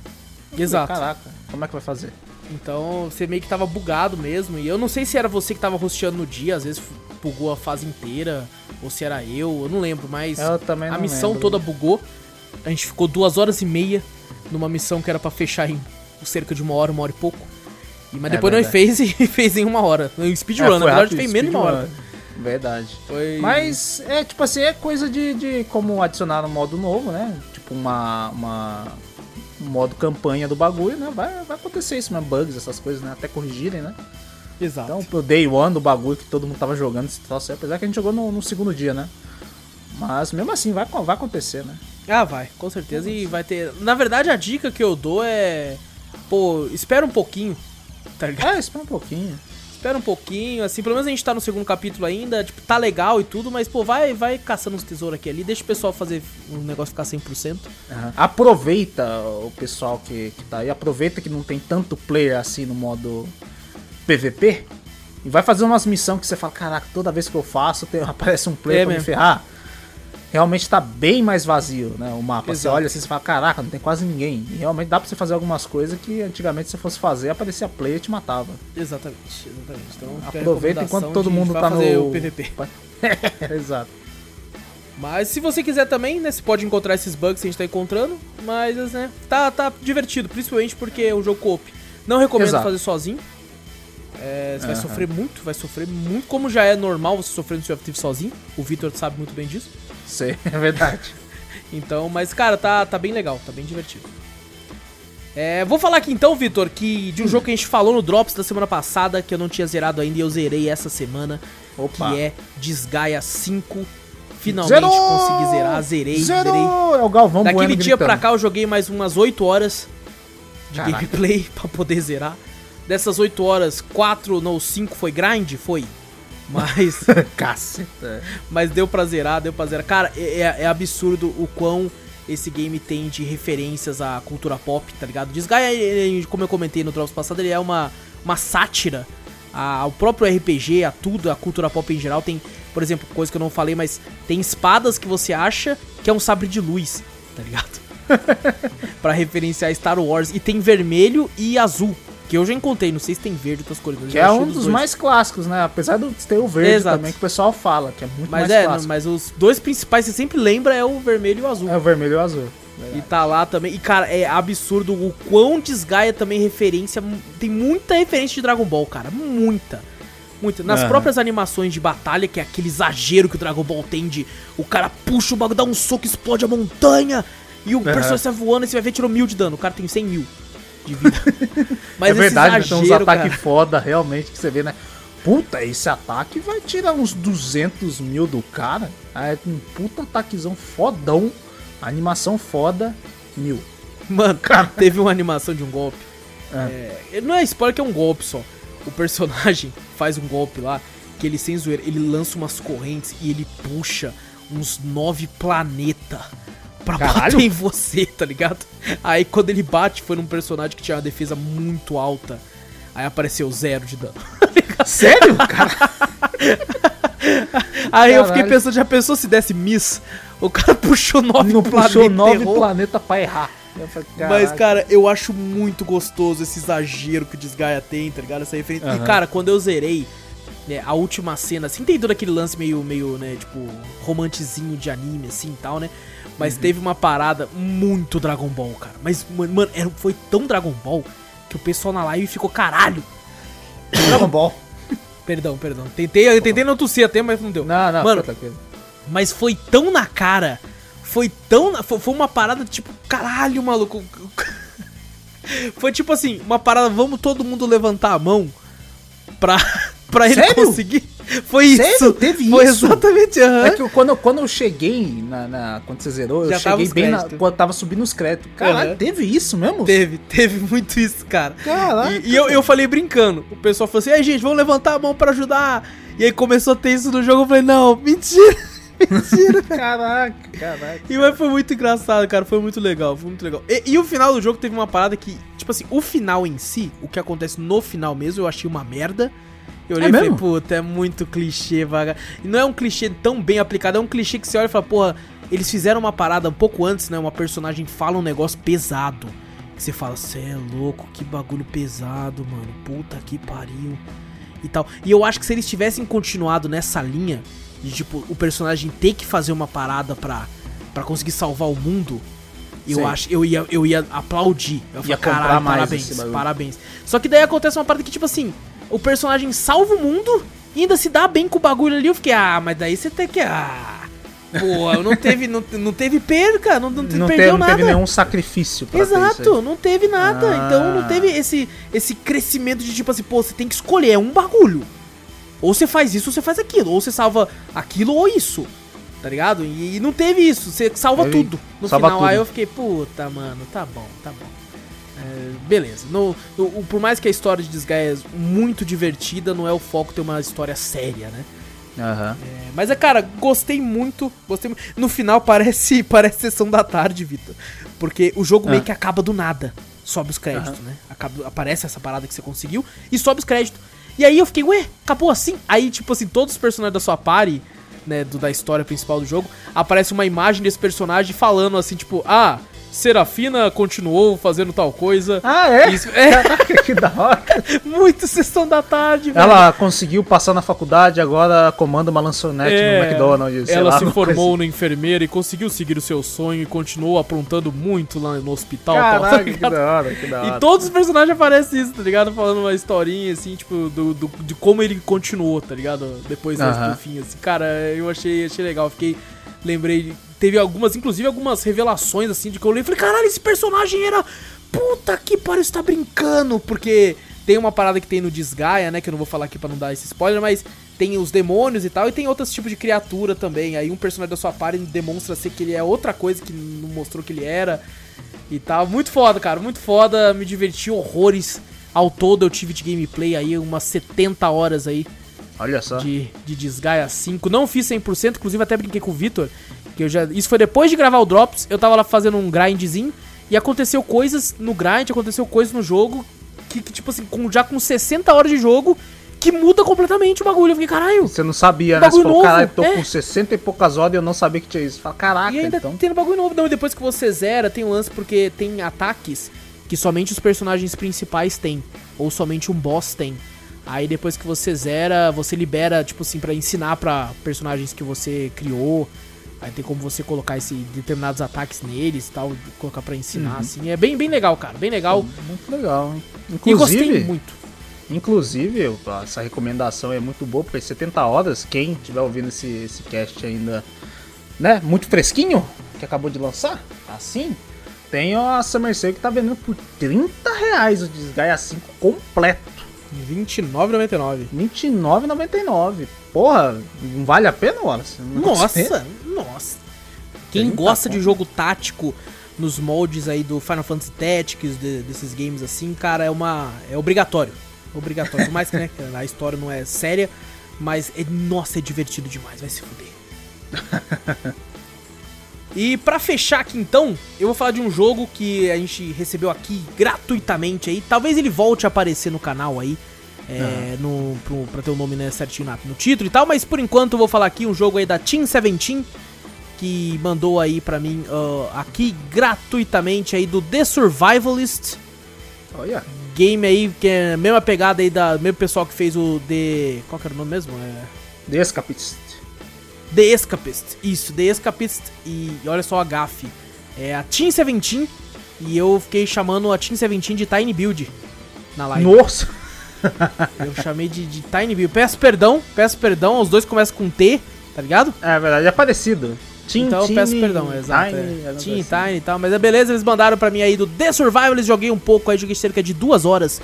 Exato. Caraca, como é que vai fazer? Então você meio que tava bugado mesmo. E eu não sei se era você que tava rosteando no dia, às vezes bugou a fase inteira, ou se era eu, eu não lembro, mas Eu também não a missão lembro. toda bugou. A gente ficou duas horas e meia numa missão que era pra fechar em cerca de uma hora, uma hora e pouco. E, mas É depois nós fez e fez em uma hora. No speedrun, É, na verdade rápido, fez menos de uma hora. Verdade. Foi... Mas é tipo assim, é coisa de, de como adicionar um modo novo, né? Tipo uma, uma um modo campanha do bagulho, né? Vai, vai acontecer isso mesmo, bugs, essas coisas, né? Até corrigirem, né? Exato. Então, pro day one do bagulho que todo mundo tava jogando, esse troço aí, apesar que a gente jogou no, no segundo dia, né? Mas mesmo assim, vai, vai acontecer, né? Ah, vai, com certeza. E vai ter. Na verdade, a dica que eu dou é. Pô, espera um pouquinho. Tá ligado? É, espera um pouquinho. Espera um pouquinho, assim, pelo menos a gente tá no segundo capítulo ainda, tipo, tá legal e tudo, mas, pô, vai, vai caçando uns tesouros aqui ali, deixa o pessoal fazer um negócio ficar 100%. Aham. Aproveita o pessoal que, que tá aí, aproveita que não tem tanto player assim no modo PVP e vai fazer umas missões que você fala, caraca, toda vez que eu faço tem- aparece um player É pra me mesmo. ferrar. Realmente tá bem mais vazio, né? O mapa. Você Exato. olha assim e fala, caraca, não tem quase ninguém. E realmente dá pra você fazer algumas coisas que antigamente se fosse fazer, aparecia player e te matava. Exatamente, exatamente. Então, Aproveita enquanto todo mundo vai tá fazer no o PVP. Exato. Mas se você quiser também, né, você pode encontrar esses bugs que a gente tá encontrando, mas, né, tá, tá divertido, principalmente porque é um jogo co-op. Não recomendo Exato. fazer sozinho. É, você vai Aham. sofrer muito, vai sofrer muito, como já é normal você sofrer no of Thieves sozinho. O Victor sabe muito bem disso. Sei, é verdade. Então, mas cara, tá, tá bem legal, tá bem divertido. É, vou falar aqui então, Vitor, que de um jogo que a gente falou no Drops da semana passada, que eu não tinha zerado ainda e eu zerei essa semana, Opa. que é Desgaia 5. Finalmente Zerou! consegui zerar, zerei, zerei. Zerou! É o Galvão Daquele Bueno dia pra gritando. cá eu joguei mais umas 8 horas de Caraca. gameplay pra poder zerar. Dessas 8 horas, 4 ou 5 foi grind? Foi. Mas, Caceta. mas deu pra zerar, deu pra zerar. Cara, é, é- é absurdo o quão esse game tem de referências à cultura pop, tá ligado? Desgaia, como eu comentei no Drops passado, ele é uma, uma sátira ao próprio RPG, a tudo, a cultura pop em geral. Tem, por exemplo, coisa que eu não falei, mas tem espadas que você acha que é um sabre de luz, tá ligado? Pra referenciar Star Wars. E tem vermelho e azul, que eu já encontrei, não sei se tem verde ou outras cores. mas Que eu é um dos dois. mais clássicos, né? Apesar de ter o verde Exato. também, que o pessoal fala, que é muito Mas mais é, clássico. mas os dois principais que você sempre lembra é o vermelho e o azul. É o vermelho e o azul. E tá lá também. E, cara, é absurdo o quão desgaia também referência. Tem muita referência de Dragon Ball, cara. Muita. Muita. Nas Aham. próprias animações de batalha, que é aquele exagero que o Dragon Ball tem de o cara puxa o bagulho, dá um soco, explode a montanha. E o personagem sai voando e você vai ver, tirou mil de dano. O cara tem 100 mil de vida. Mas é verdade, esse tem uns ataques cara, foda, realmente, que você vê, né? Puta, esse ataque vai tirar uns 200 mil do cara. É um puta ataquezão fodão. Animação foda, mil. Mano, teve uma animação de um golpe. É. É, não é spoiler que é um golpe só. O personagem faz um golpe lá, que ele sem zoeira, ele lança umas correntes e ele puxa uns nove planetas pra Caralho. bater em você, tá ligado? Aí quando ele bate, foi num personagem que tinha uma defesa muito alta. Aí apareceu zero de dano. Sério? Cara, Aí eu fiquei Caralho. pensando, já pensou se desse miss? O cara puxou nove não planetas puxou e nove errou. planetas pra errar. Falei, Mas, "Caralho." cara, eu acho muito gostoso esse exagero que o Desgaia tem, tá ligado? Essa referência. E, Aham. cara, quando eu zerei né, a última cena, assim, tem todo aquele lance meio, meio, né, tipo, romantizinho de anime, assim e tal, né? Uhum. Mas teve uma parada muito Dragon Ball, cara. Mas, mano, era, foi tão Dragon Ball que o pessoal na live ficou caralho. Dragon Ball. Perdão, perdão. Tentei, eu tentei não tossir até, mas não deu. Não, não, Mano. Mas foi tão na cara. Foi tão. na- Foi, foi uma parada tipo, caralho, maluco. Foi tipo assim, uma parada, vamos todo mundo levantar a mão pra, pra ele Sério? conseguir. Foi isso. Sério? Teve Foi isso? exatamente, aham. É que eu- quando, eu- quando eu cheguei na, na- Quando você zerou, Já eu cheguei bem na, quando tava subindo os créditos. Caralho, Aham. teve isso mesmo? Teve, teve muito isso, cara. Caraca. E, e eu, eu falei brincando. O pessoal falou assim: aí, gente, vamos levantar a mão pra ajudar. E aí começou a ter isso no jogo. Eu falei: não, mentira. Mentira. Caraca, caraca. E mas foi muito engraçado, cara. Foi muito legal, foi muito legal. E, e o final do jogo teve uma parada que, tipo assim, o final em si, o que acontece no final mesmo, eu achei uma merda. Eu olhei É e falei, puta, é muito clichê, vaga. E não é um clichê tão bem aplicado, é um clichê que você olha e fala, porra, eles fizeram uma parada um pouco antes, né? Uma personagem fala um negócio pesado. Que você fala, cê é louco, que bagulho pesado, mano. Puta que pariu. E tal. E eu acho que se eles tivessem continuado nessa linha, de tipo, o personagem ter que fazer uma parada pra, pra conseguir salvar o mundo, eu Sim. acho, eu ia, eu ia aplaudir. Eu ia falar, comprar caralho, mais parabéns, esse bagulho." parabéns. Só que daí acontece uma parada que, tipo assim, o personagem salva o mundo e ainda se dá bem com o bagulho ali. Eu fiquei, ah, mas daí você tem que. Ah. Pô, não teve, não, não teve perca, não, não, Não, perdeu teve, não nada. teve nenhum sacrifício pra Exato, não teve nada. Ah. Então não teve esse, esse crescimento de tipo assim, pô, você tem que escolher é um bagulho. Ou você faz isso ou você faz aquilo. Ou você salva aquilo ou isso. Tá ligado? E, e não teve isso. Você salva Teve- tudo. No salva final, tudo. aí eu fiquei, puta, mano, tá bom, tá bom. É, beleza. No, o- o- por mais que a história de Disgaea é muito divertida, não é o foco ter uma história séria, né? Aham. É, mas é, cara, gostei muito. Gostei mu- No final parece, parece sessão da tarde, Vitor. Porque o jogo Ah. meio que acaba do nada. Sobe os créditos, né? Acaba- aparece essa parada que você conseguiu e sobe os créditos. E aí eu fiquei, ué, acabou assim? Aí, tipo assim, todos os personagens da sua party, né, do, da história principal do jogo, aparece uma imagem desse personagem falando assim, tipo, ah, Serafina continuou fazendo tal coisa. Ah, é? Isso- é, Caraca, que da hora. muito sessão da tarde, velho. Ela conseguiu passar na faculdade, agora comanda uma lançonete É, no McDonald's. Ela lá, se formou coisa na enfermeira e conseguiu seguir o seu sonho e continuou aprontando muito lá no hospital. assim. tal, tá Caraca, que da hora, que da hora. e todos os personagens aparecem isso, tá ligado? Falando uma historinha, assim, tipo, do, do- de como ele continuou, tá ligado? Depois do- Aham. do fim, assim. Cara, eu achei, achei legal. Fiquei. Lembrei. Teve algumas, inclusive, algumas revelações, assim, de que eu e falei, caralho, esse personagem era. Puta que pariu, você tá brincando. Porque tem uma parada que tem no Desgaia, né? Que eu não vou falar aqui pra não dar esse spoiler, mas tem os demônios e tal, e tem outros tipos de criatura também. Aí um personagem da sua party demonstra ser que ele é outra coisa que não mostrou que ele era e tal. Muito foda, cara, muito foda. Me diverti horrores. Ao todo eu tive de gameplay aí umas 70 horas aí Olha só. de, de Desgaia 5. Não fiz 100%, inclusive até brinquei com o Vitor. Que eu já, isso foi depois de gravar o Drops. Eu tava lá fazendo um grindzinho. E aconteceu coisas no grind, aconteceu coisas no jogo. Que, que, tipo assim, com, já com 60 horas de jogo, que muda completamente o bagulho. Eu fiquei, caralho. Você não sabia, né? Você falou, caralho, tô é. com 60 e poucas horas e eu não sabia que tinha isso. Fala, caraca, E ainda então. tem bagulho novo. Não, e depois que você zera, tem um lance porque tem ataques que somente os personagens principais têm. Ou somente um boss tem. Aí depois que você zera, você libera, tipo assim, pra ensinar pra personagens que você criou. Aí tem como você colocar esse determinados ataques neles e tal, colocar pra ensinar, Uhum. assim. É bem, bem legal, cara, bem legal. Muito legal, hein? E gostei Inclusive, muito. inclusive, essa recomendação é muito boa, porque 70 horas, quem estiver ouvindo esse, esse cast ainda, né, muito fresquinho, que acabou de lançar, assim, tem a Summer Sale que tá vendendo por 30 reais o Desgaia 5 completo. R$29,99. R$29,99. Porra, não vale a pena, Wallace? Nossa, nossa. Quem 30 gosta de jogo tático nos moldes aí do Final Fantasy Tactics, de- desses games assim, cara, é uma é obrigatório. Obrigatório. Por mais que né, a história não é séria, mas é, nossa, é divertido demais, vai se fuder. E pra fechar aqui então, eu vou falar de um jogo que a gente recebeu aqui gratuitamente aí. Talvez ele volte a aparecer no canal aí. É, no, pro, pra ter o nome né, certinho na- no título e tal, mas por enquanto eu vou falar aqui um jogo aí da Team 17 que mandou aí pra mim ah, aqui gratuitamente aí do The Survivalist, Olha, game aí que é a mesma pegada aí da mesmo pessoal que fez o The, qual que era o nome mesmo? É The Escapist. The Escapist. Isso, The Escapist. E olha só a gafe. É a Team 17. E eu fiquei chamando a Team 17 de Tiny Build na live. Nossa! Eu chamei de, de Tiny Build. Peço perdão, peço perdão. Os dois começam com T, tá ligado? É verdade, é parecido. Tin, então eu Tiny, peço perdão, exato. Tiny, é. é Team, assim. Tiny e tal. Mas é beleza, eles mandaram pra mim aí do The Survivalist. Joguei um pouco aí, joguei cerca de duas horas.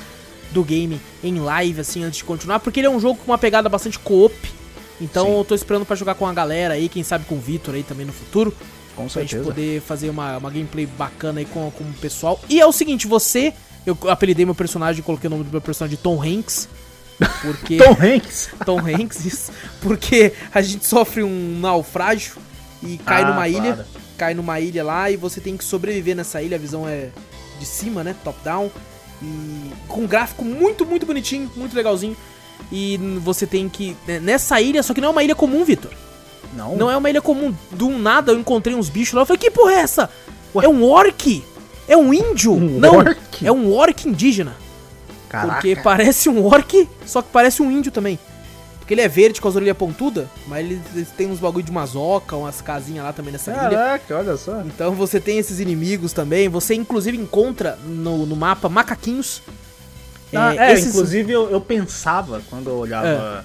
do game em live, assim, antes de continuar, porque ele é um jogo com uma pegada bastante co-op. Então Sim. eu tô esperando pra jogar com a galera aí, quem sabe com o Vitor aí também no futuro. Com Pra gente certeza. poder fazer uma, uma gameplay bacana aí com, com o pessoal. E é o seguinte, você. Eu apelidei meu personagem, coloquei o nome do meu personagem de Tom Hanks. Porque. Tom Hanks. Tom Hanks, isso. Porque a gente sofre um naufrágio e cai Ah, numa ilha. claro. Cai numa ilha lá e você tem que sobreviver nessa ilha. A visão é de cima, né? Top down. E com um gráfico muito, muito bonitinho, muito legalzinho. E você tem que. né, Nessa ilha, só que não é uma ilha comum, Vitor. Não, Não é uma ilha comum. Do nada eu encontrei uns bichos lá. Eu falei, que porra é essa? É um orc? É um índio? Um não, orc? é um orc indígena. Caraca. Porque parece um orc, só que parece um índio também. Porque ele é verde com as orelhas pontudas, mas ele, ele tem uns bagulho de mazoca, umas casinhas lá também nessa ilha. Caraca, olha só. Então você tem esses inimigos também. Você inclusive encontra no, no mapa macaquinhos. Ah, é, esses- inclusive eu, eu pensava quando eu olhava.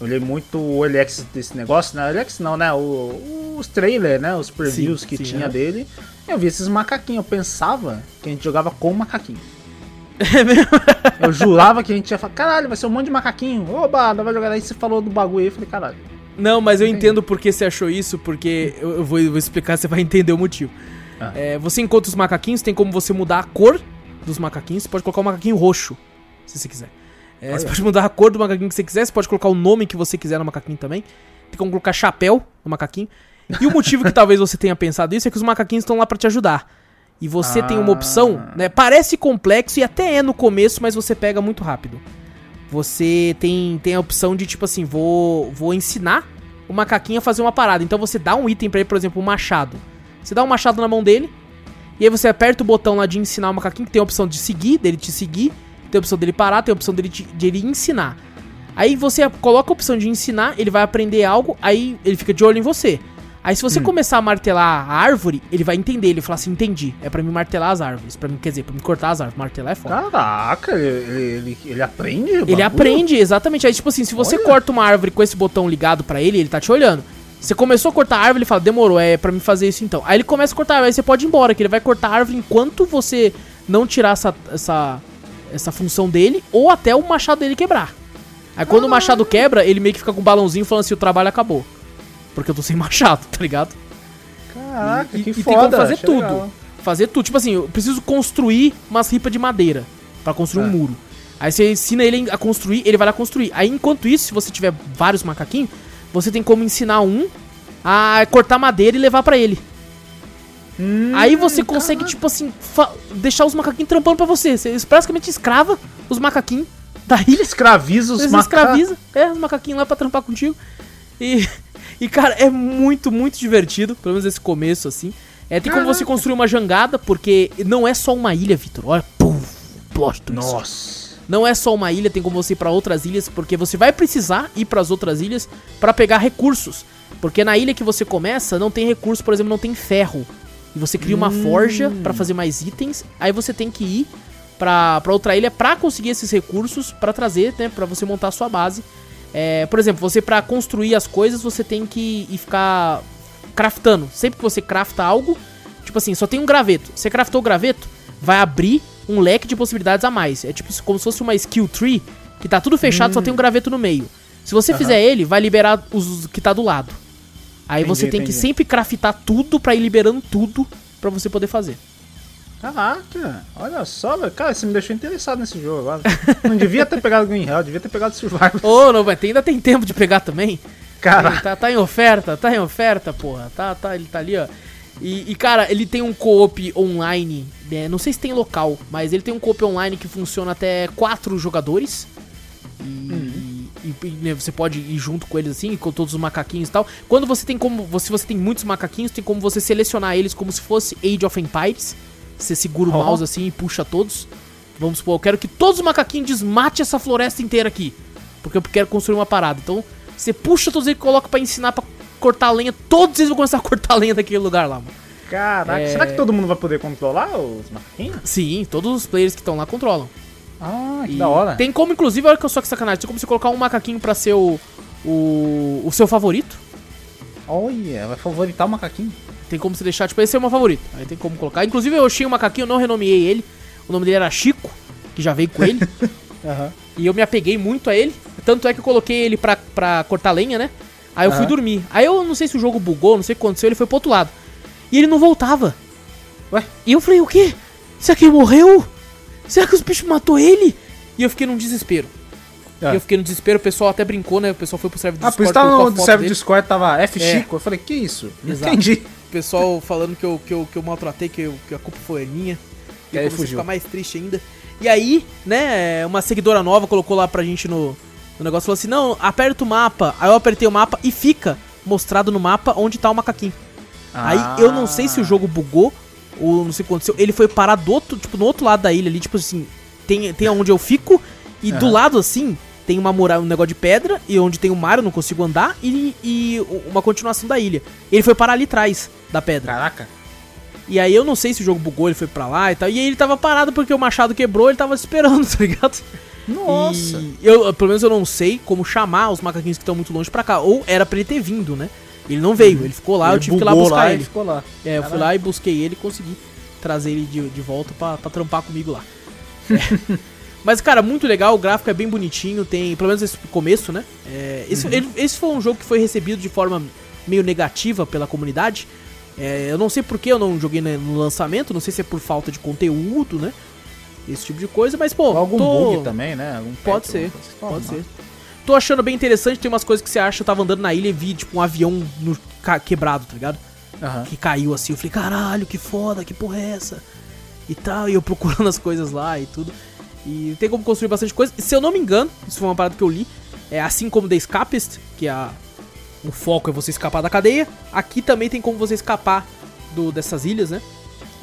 Eu olhei muito o LX desse negócio, né? LX não, né? O- os trailers, né? Os previews Sim, que sim, tinha é. dele. Eu vi esses macaquinhos. Eu pensava que a gente jogava com macaquinho. É mesmo? Eu jurava que a gente ia falar, caralho, vai ser um monte de macaquinho. Oba, não vai jogar aí. Você falou do bagulho aí, eu falei, caralho. Não, mas eu Entendi. entendo por que você achou isso, porque eu, eu vou, eu vou explicar, você vai entender o motivo. Ah. É, você encontra os macaquinhos, tem como você mudar a cor dos macaquinhos. Você pode colocar um macaquinho roxo, se você quiser. É, você pode mudar a cor do macaquinho que você quiser, você pode colocar o nome que você quiser no macaquinho também. Tem como colocar chapéu no macaquinho. E o motivo que talvez você tenha pensado isso é que os macaquinhos estão lá pra te ajudar. E você tem uma opção, Ah. né? Parece complexo e até é no começo, mas você pega muito rápido. Você tem, tem a opção de tipo assim, vou, vou ensinar o macaquinho a fazer uma parada. Então você dá um item pra ele, por exemplo, um machado. Você dá um machado na mão dele, e aí você aperta o botão lá de ensinar o macaquinho, que tem a opção de seguir, dele te seguir, tem a opção dele parar, tem a opção dele de ele ensinar. Aí você coloca a opção de ensinar, ele vai aprender algo, aí ele fica de olho em você. Aí se você começar a martelar a árvore, ele vai entender, ele fala assim, entendi, é pra me martelar as árvores, para mim, quer dizer, pra me cortar as árvores, martelar é foda. Caraca, ele, ele, ele, aprende? Ele aprende, exatamente. Aí, tipo assim, se você Olha. corta uma árvore com esse botão ligado pra ele, ele tá te olhando. Você começou a cortar a árvore, ele fala, demorou, é pra me fazer isso então. Aí ele começa a cortar aí você pode ir embora, que ele vai cortar a árvore enquanto você não tirar essa, essa, essa função dele, ou até o machado dele quebrar. Aí quando o machado quebra, ele meio que fica com um balãozinho falando assim, o trabalho acabou. Porque eu tô sem machado, tá ligado? Caraca, E- que e tem foda. como fazer tudo. legal. Fazer tudo. Tipo assim, eu preciso construir umas ripas de madeira pra construir um É. muro. Aí você ensina ele a construir, ele vai lá construir. Aí enquanto isso, se você tiver vários macaquinhos, você tem como ensinar um a cortar madeira e levar pra ele. Hum, Aí você consegue, caraca. tipo assim, deixar os macaquinhos trampando pra você. Você praticamente escrava os macaquinhos da ilha. escraviza os macacos. escraviza, é, os macaquinhos lá pra trampar contigo. E, e, cara, é muito, muito divertido, pelo menos esse começo, assim. É, tem como você construir uma jangada, porque não é só uma ilha, Vitor. Olha, pum, plot twist. Nossa. Não é só uma ilha, tem como você ir pra outras ilhas, porque você vai precisar ir pras outras ilhas pra pegar recursos. Porque na ilha que você começa, não tem recurso, por exemplo, não tem ferro. E você cria uma forja pra fazer mais itens, aí você tem que ir pra, pra outra ilha pra conseguir esses recursos pra trazer, né, pra você montar a sua base. É, por exemplo, você pra construir as coisas, você tem que ir ficar craftando. Sempre que você crafta algo, tipo assim, só tem um graveto. Você craftou o graveto, vai abrir um leque de possibilidades a mais. É tipo como se fosse uma skill tree, que tá tudo fechado, só tem um graveto no meio. Se você Aham. fizer ele, vai liberar os que tá do lado. Aí Entendi, você tem que entendi. sempre craftar tudo pra ir liberando tudo pra você poder fazer. Caraca, olha só, velho. Cara, você me deixou interessado nesse jogo agora. Não devia ter pegado Green Hell, devia ter pegado Survival. Ô, não, mas ainda tem tempo de pegar também. Cara, Tá, tá em oferta, tá em oferta, porra. Tá, tá, ele tá ali, ó. E, e, cara, ele tem um co-op online, né? não sei se tem local, mas ele tem um co-op online que funciona até quatro jogadores. E, e- e, né, você pode ir junto com eles assim, com todos os macaquinhos e tal. Quando você tem como, você, você tem muitos macaquinhos, tem como você selecionar eles como se fosse Age of Empires. Você segura o Oh. mouse assim e puxa todos. Vamos supor, eu quero que todos os macaquinhos desmate essa floresta inteira aqui. Porque eu quero construir uma parada. Então, você puxa todos eles e coloca pra ensinar pra cortar lenha. Todos eles vão começar a cortar lenha daquele lugar lá, mano. caraca. É. Será que todo mundo vai poder controlar os macaquinhos? Sim, todos os players que estão lá controlam. Ah, que E da hora. Tem como, inclusive, olha que eu só que sacanagem. Tem como você colocar um macaquinho pra ser o, o, o seu favorito. Olha, vai favoritar o macaquinho. Tem como você deixar, tipo, esse é o meu favorito. Aí tem como colocar. Inclusive, eu achei um macaquinho, eu não renomeei ele. O nome dele era Chico, que já veio com ele. Aham. E eu me apeguei muito a ele. Tanto é que eu coloquei ele pra, pra cortar lenha, né? Aí eu fui Aham. dormir. Aí eu não sei se o jogo bugou, não sei o que aconteceu, ele foi pro outro lado. E ele não voltava. Ué? E eu falei, o quê? Que ele morreu? Será que os bichos matou ele? E eu fiquei num desespero. É. E eu fiquei no desespero, o pessoal até brincou, né? O pessoal foi pro server do Ah, por isso Discord, tava no server do. Discord, tava F É. Chico. Eu falei, que isso? Exato. entendi. O pessoal falando que eu, que eu, que eu maltratei, que, eu- que a culpa foi minha. E aí aí fugiu. ficar mais triste ainda. E aí, né, uma seguidora nova colocou lá pra gente no, no negócio, falou assim, não, aperta o mapa. Aí eu apertei o mapa e fica mostrado no mapa onde tá o macaquinho. Aí Ah. eu não sei se o jogo bugou ou não sei o que aconteceu. Ele foi parar do outro, tipo, no outro lado da ilha ali, tipo assim, tem, tem onde eu fico e do lado assim tem uma muralha, um negócio de pedra e onde tem o mar eu não consigo andar e, e uma continuação da ilha. Ele foi parar ali atrás da pedra. Caraca. E aí eu não sei se o jogo bugou, ele foi pra lá e tal. E aí ele tava parado porque o machado quebrou, ele tava esperando, tá ligado? Nossa. E eu, pelo menos eu não sei como chamar os macaquinhos que estão muito longe pra cá. Ou era pra ele ter vindo, né? Ele não veio, ele ficou lá, eu Ele tive que ir lá buscar e ele. ficou lá. É, eu fui Caralho. lá e busquei ele e consegui trazer ele de, de volta pra, pra trampar comigo lá. É. Mas, cara, muito legal, o gráfico é bem bonitinho, tem, pelo menos esse começo, né? É, esse, ele- esse foi um jogo que foi recebido de forma meio negativa pela comunidade. É, eu não sei por que eu não joguei no lançamento, não sei se é por falta de conteúdo, né? Esse tipo de coisa, mas, pô, Algum tô- bug também, né? Algum Pode ser. Pode ser. Tô achando bem interessante, tem umas coisas que você acha, eu tava andando na ilha e vi, tipo, um avião no- quebrado, tá ligado? Aham. que caiu assim. Eu falei, caralho, que foda, que porra é essa? E tal, e eu procurando as coisas lá e tudo. E tem como construir bastante coisa. E, se eu não me engano, isso foi uma parada que eu li, é assim como The Escapist, que é a, o foco é você escapar da cadeia, aqui também tem como você escapar do, dessas ilhas, né?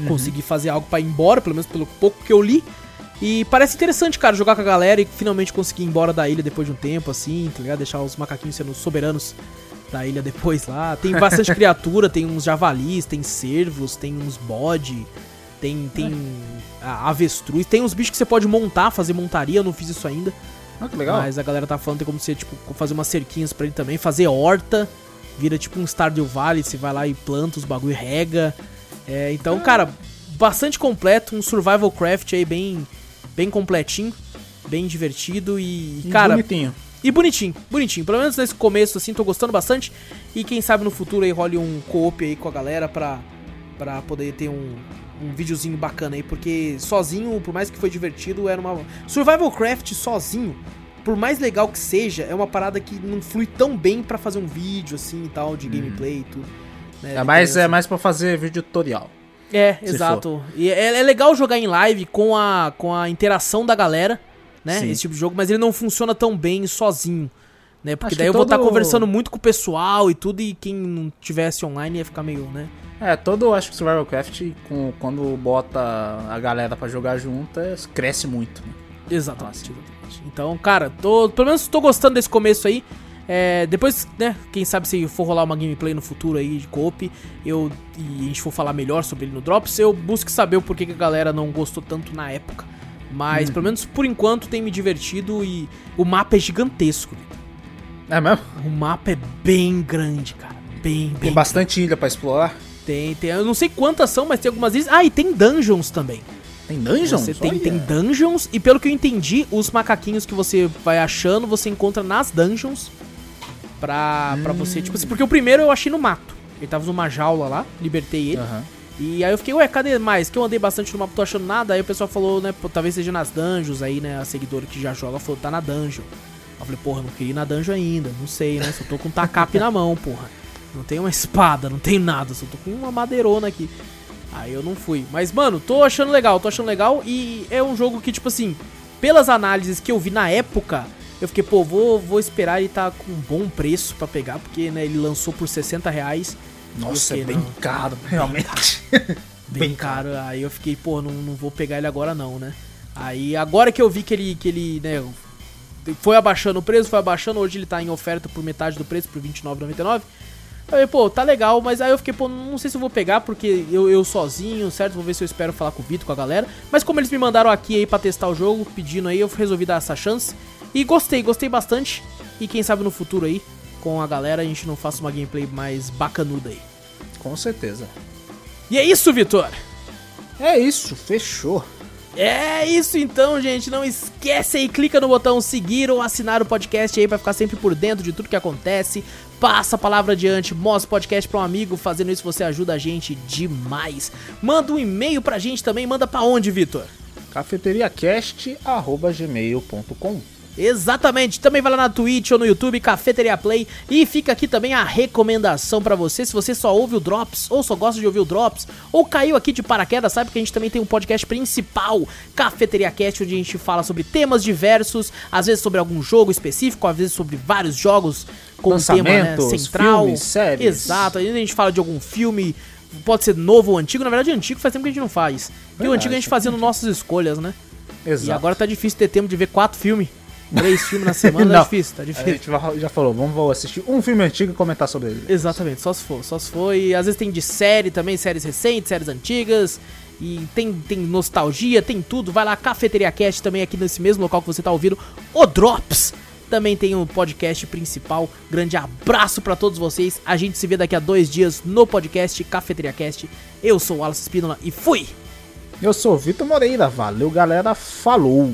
Conseguir fazer algo pra ir embora, pelo menos pelo pouco que eu li. E parece interessante, cara, jogar com a galera e finalmente conseguir ir embora da ilha depois de um tempo, assim, tá ligado? Deixar os macaquinhos sendo soberanos da ilha depois lá. Tem bastante criatura, tem uns javalis, tem cervos, tem uns bode, tem, tem avestruz, tem uns bichos que você pode montar, fazer montaria, eu não fiz isso ainda. Ah, que legal. Mas a galera tá falando tem como você, tipo, fazer umas cerquinhas pra ele também, fazer horta, vira tipo um Stardew Valley, você vai lá e planta os bagulho e rega. É, então, cara, bastante completo, um survival craft aí bem, bem completinho, bem divertido e, E cara, Bonitinho. e bonitinho, bonitinho. Pelo menos nesse começo, assim, tô gostando bastante. E quem sabe no futuro aí role um co-op aí com a galera pra, pra poder ter um, um videozinho bacana aí. Porque sozinho, por mais que foi divertido, era uma. Survival Craft sozinho, por mais legal que seja, é uma parada que não flui tão bem pra fazer um vídeo assim e tal, de gameplay e tudo. né? É mais, é mais pra fazer vídeo tutorial. É, se exato. E é, é legal jogar em live com a, com a interação da galera, né? Sim. Esse tipo de jogo, mas ele não funciona tão bem sozinho. Né? Porque Acho daí eu vou estar todo- conversando muito com o pessoal e tudo, e quem não tivesse online ia ficar meio, né? É, todo, acho que Survival Craft, com, quando bota a galera pra jogar junto, é- cresce muito. né? Exatamente, exatamente. Então, cara, tô, pelo menos tô gostando desse começo aí. É, depois, né, quem sabe se for rolar uma gameplay no futuro aí de co-op, eu e a gente for falar melhor sobre ele no Drops, eu busco saber o porquê que a galera não gostou tanto na época. Mas, pelo menos por enquanto, tem me divertido e o mapa é gigantesco. É mesmo? O mapa é bem grande, cara. Bem, bem. Tem bastante ilha pra explorar. Tem, tem. Eu não sei quantas são, mas tem algumas ilhas. Ah, e tem dungeons também. Tem dungeons? Você tem, Olha. tem dungeons, e pelo que eu entendi, os macaquinhos que você vai achando, você encontra nas dungeons. Pra, pra você, tipo assim, porque o primeiro eu achei no mato. Ele tava numa jaula lá, libertei ele. Aham. E aí eu fiquei, ué, cadê mais? Que eu andei bastante no mapa, tô achando nada. Aí o pessoal falou, né, pô, talvez seja nas dungeons aí, né? A seguidora que já joga falou, tá na dungeon. Eu falei, porra, não queria ir na dungeon ainda, não sei, né? Só tô com um tacape na mão, porra. Não tem uma espada, não tem nada, só tô com uma madeirona aqui. Aí eu não fui. Mas, mano, tô achando legal, tô achando legal. E é um jogo que, tipo assim, pelas análises que eu vi na época, eu fiquei, pô, vou, vou esperar ele tá com um bom preço pra pegar, porque, né, ele lançou por 60 reais. Nossa, Eu é fiquei, bem não. caro, realmente. bem, Bem caro. Aí eu fiquei, pô, não, não vou pegar ele agora não, né? Aí agora que eu vi que ele, que ele, né, foi abaixando o preço, foi abaixando, hoje ele tá em oferta por metade do preço, por R$29,99. Eu falei, pô, tá legal, mas aí eu fiquei, pô, não sei se eu vou pegar, porque eu, eu sozinho, certo? Vou ver se eu espero falar com o Vitor, com a galera. Mas como eles me mandaram aqui aí pra testar o jogo, pedindo aí, eu resolvi dar essa chance. E gostei, gostei bastante. E quem sabe no futuro aí, com a galera, a gente não faça uma gameplay mais bacanuda aí. Com certeza. E é isso, Vitor! É isso, fechou. É isso então, gente. Não esquece aí, clica no botão seguir ou assinar o podcast aí pra ficar sempre por dentro de tudo que acontece. Passa a palavra adiante, mostra o podcast pra um amigo. Fazendo isso você ajuda a gente demais. Manda um e-mail pra gente também. Manda pra onde, Vitor? cafeteriacast.gmail.com Exatamente. Também vai lá na Twitch ou no YouTube, Cafeteria Play. E fica aqui também a recomendação pra você. Se você só ouve o Drops, ou só gosta de ouvir o Drops, ou caiu aqui de paraquedas, sabe que a gente também tem um podcast principal, Cafeteria Cast, onde a gente fala sobre temas diversos, às vezes sobre algum jogo específico, às vezes sobre vários jogos com um tema né, central. filmes, séries. Exato. Vezes a gente fala de algum filme. Pode ser novo ou antigo, na verdade antigo faz tempo que a gente não faz. E o Verdade, antigo a gente fazia nas nossas escolhas, né? Exato. E agora tá difícil ter tempo de ver quatro filmes. Três filmes na semana tá Não. difícil, tá A difícil. gente já- falou, vamos assistir um filme antigo e comentar sobre ele. Exatamente, só se for, só se for. E às vezes tem de série também, séries recentes, séries antigas. E tem, tem nostalgia, tem tudo. Vai lá, Cafeteria Cast também aqui nesse mesmo local que você tá ouvindo. O Drops também tem um podcast principal. Grande abraço pra todos vocês. A gente se vê daqui a dois dias no podcast Cafeteria Cast. Eu sou o Wallace Espínola e fui! Eu sou o Vitor Moreira, valeu galera, falou!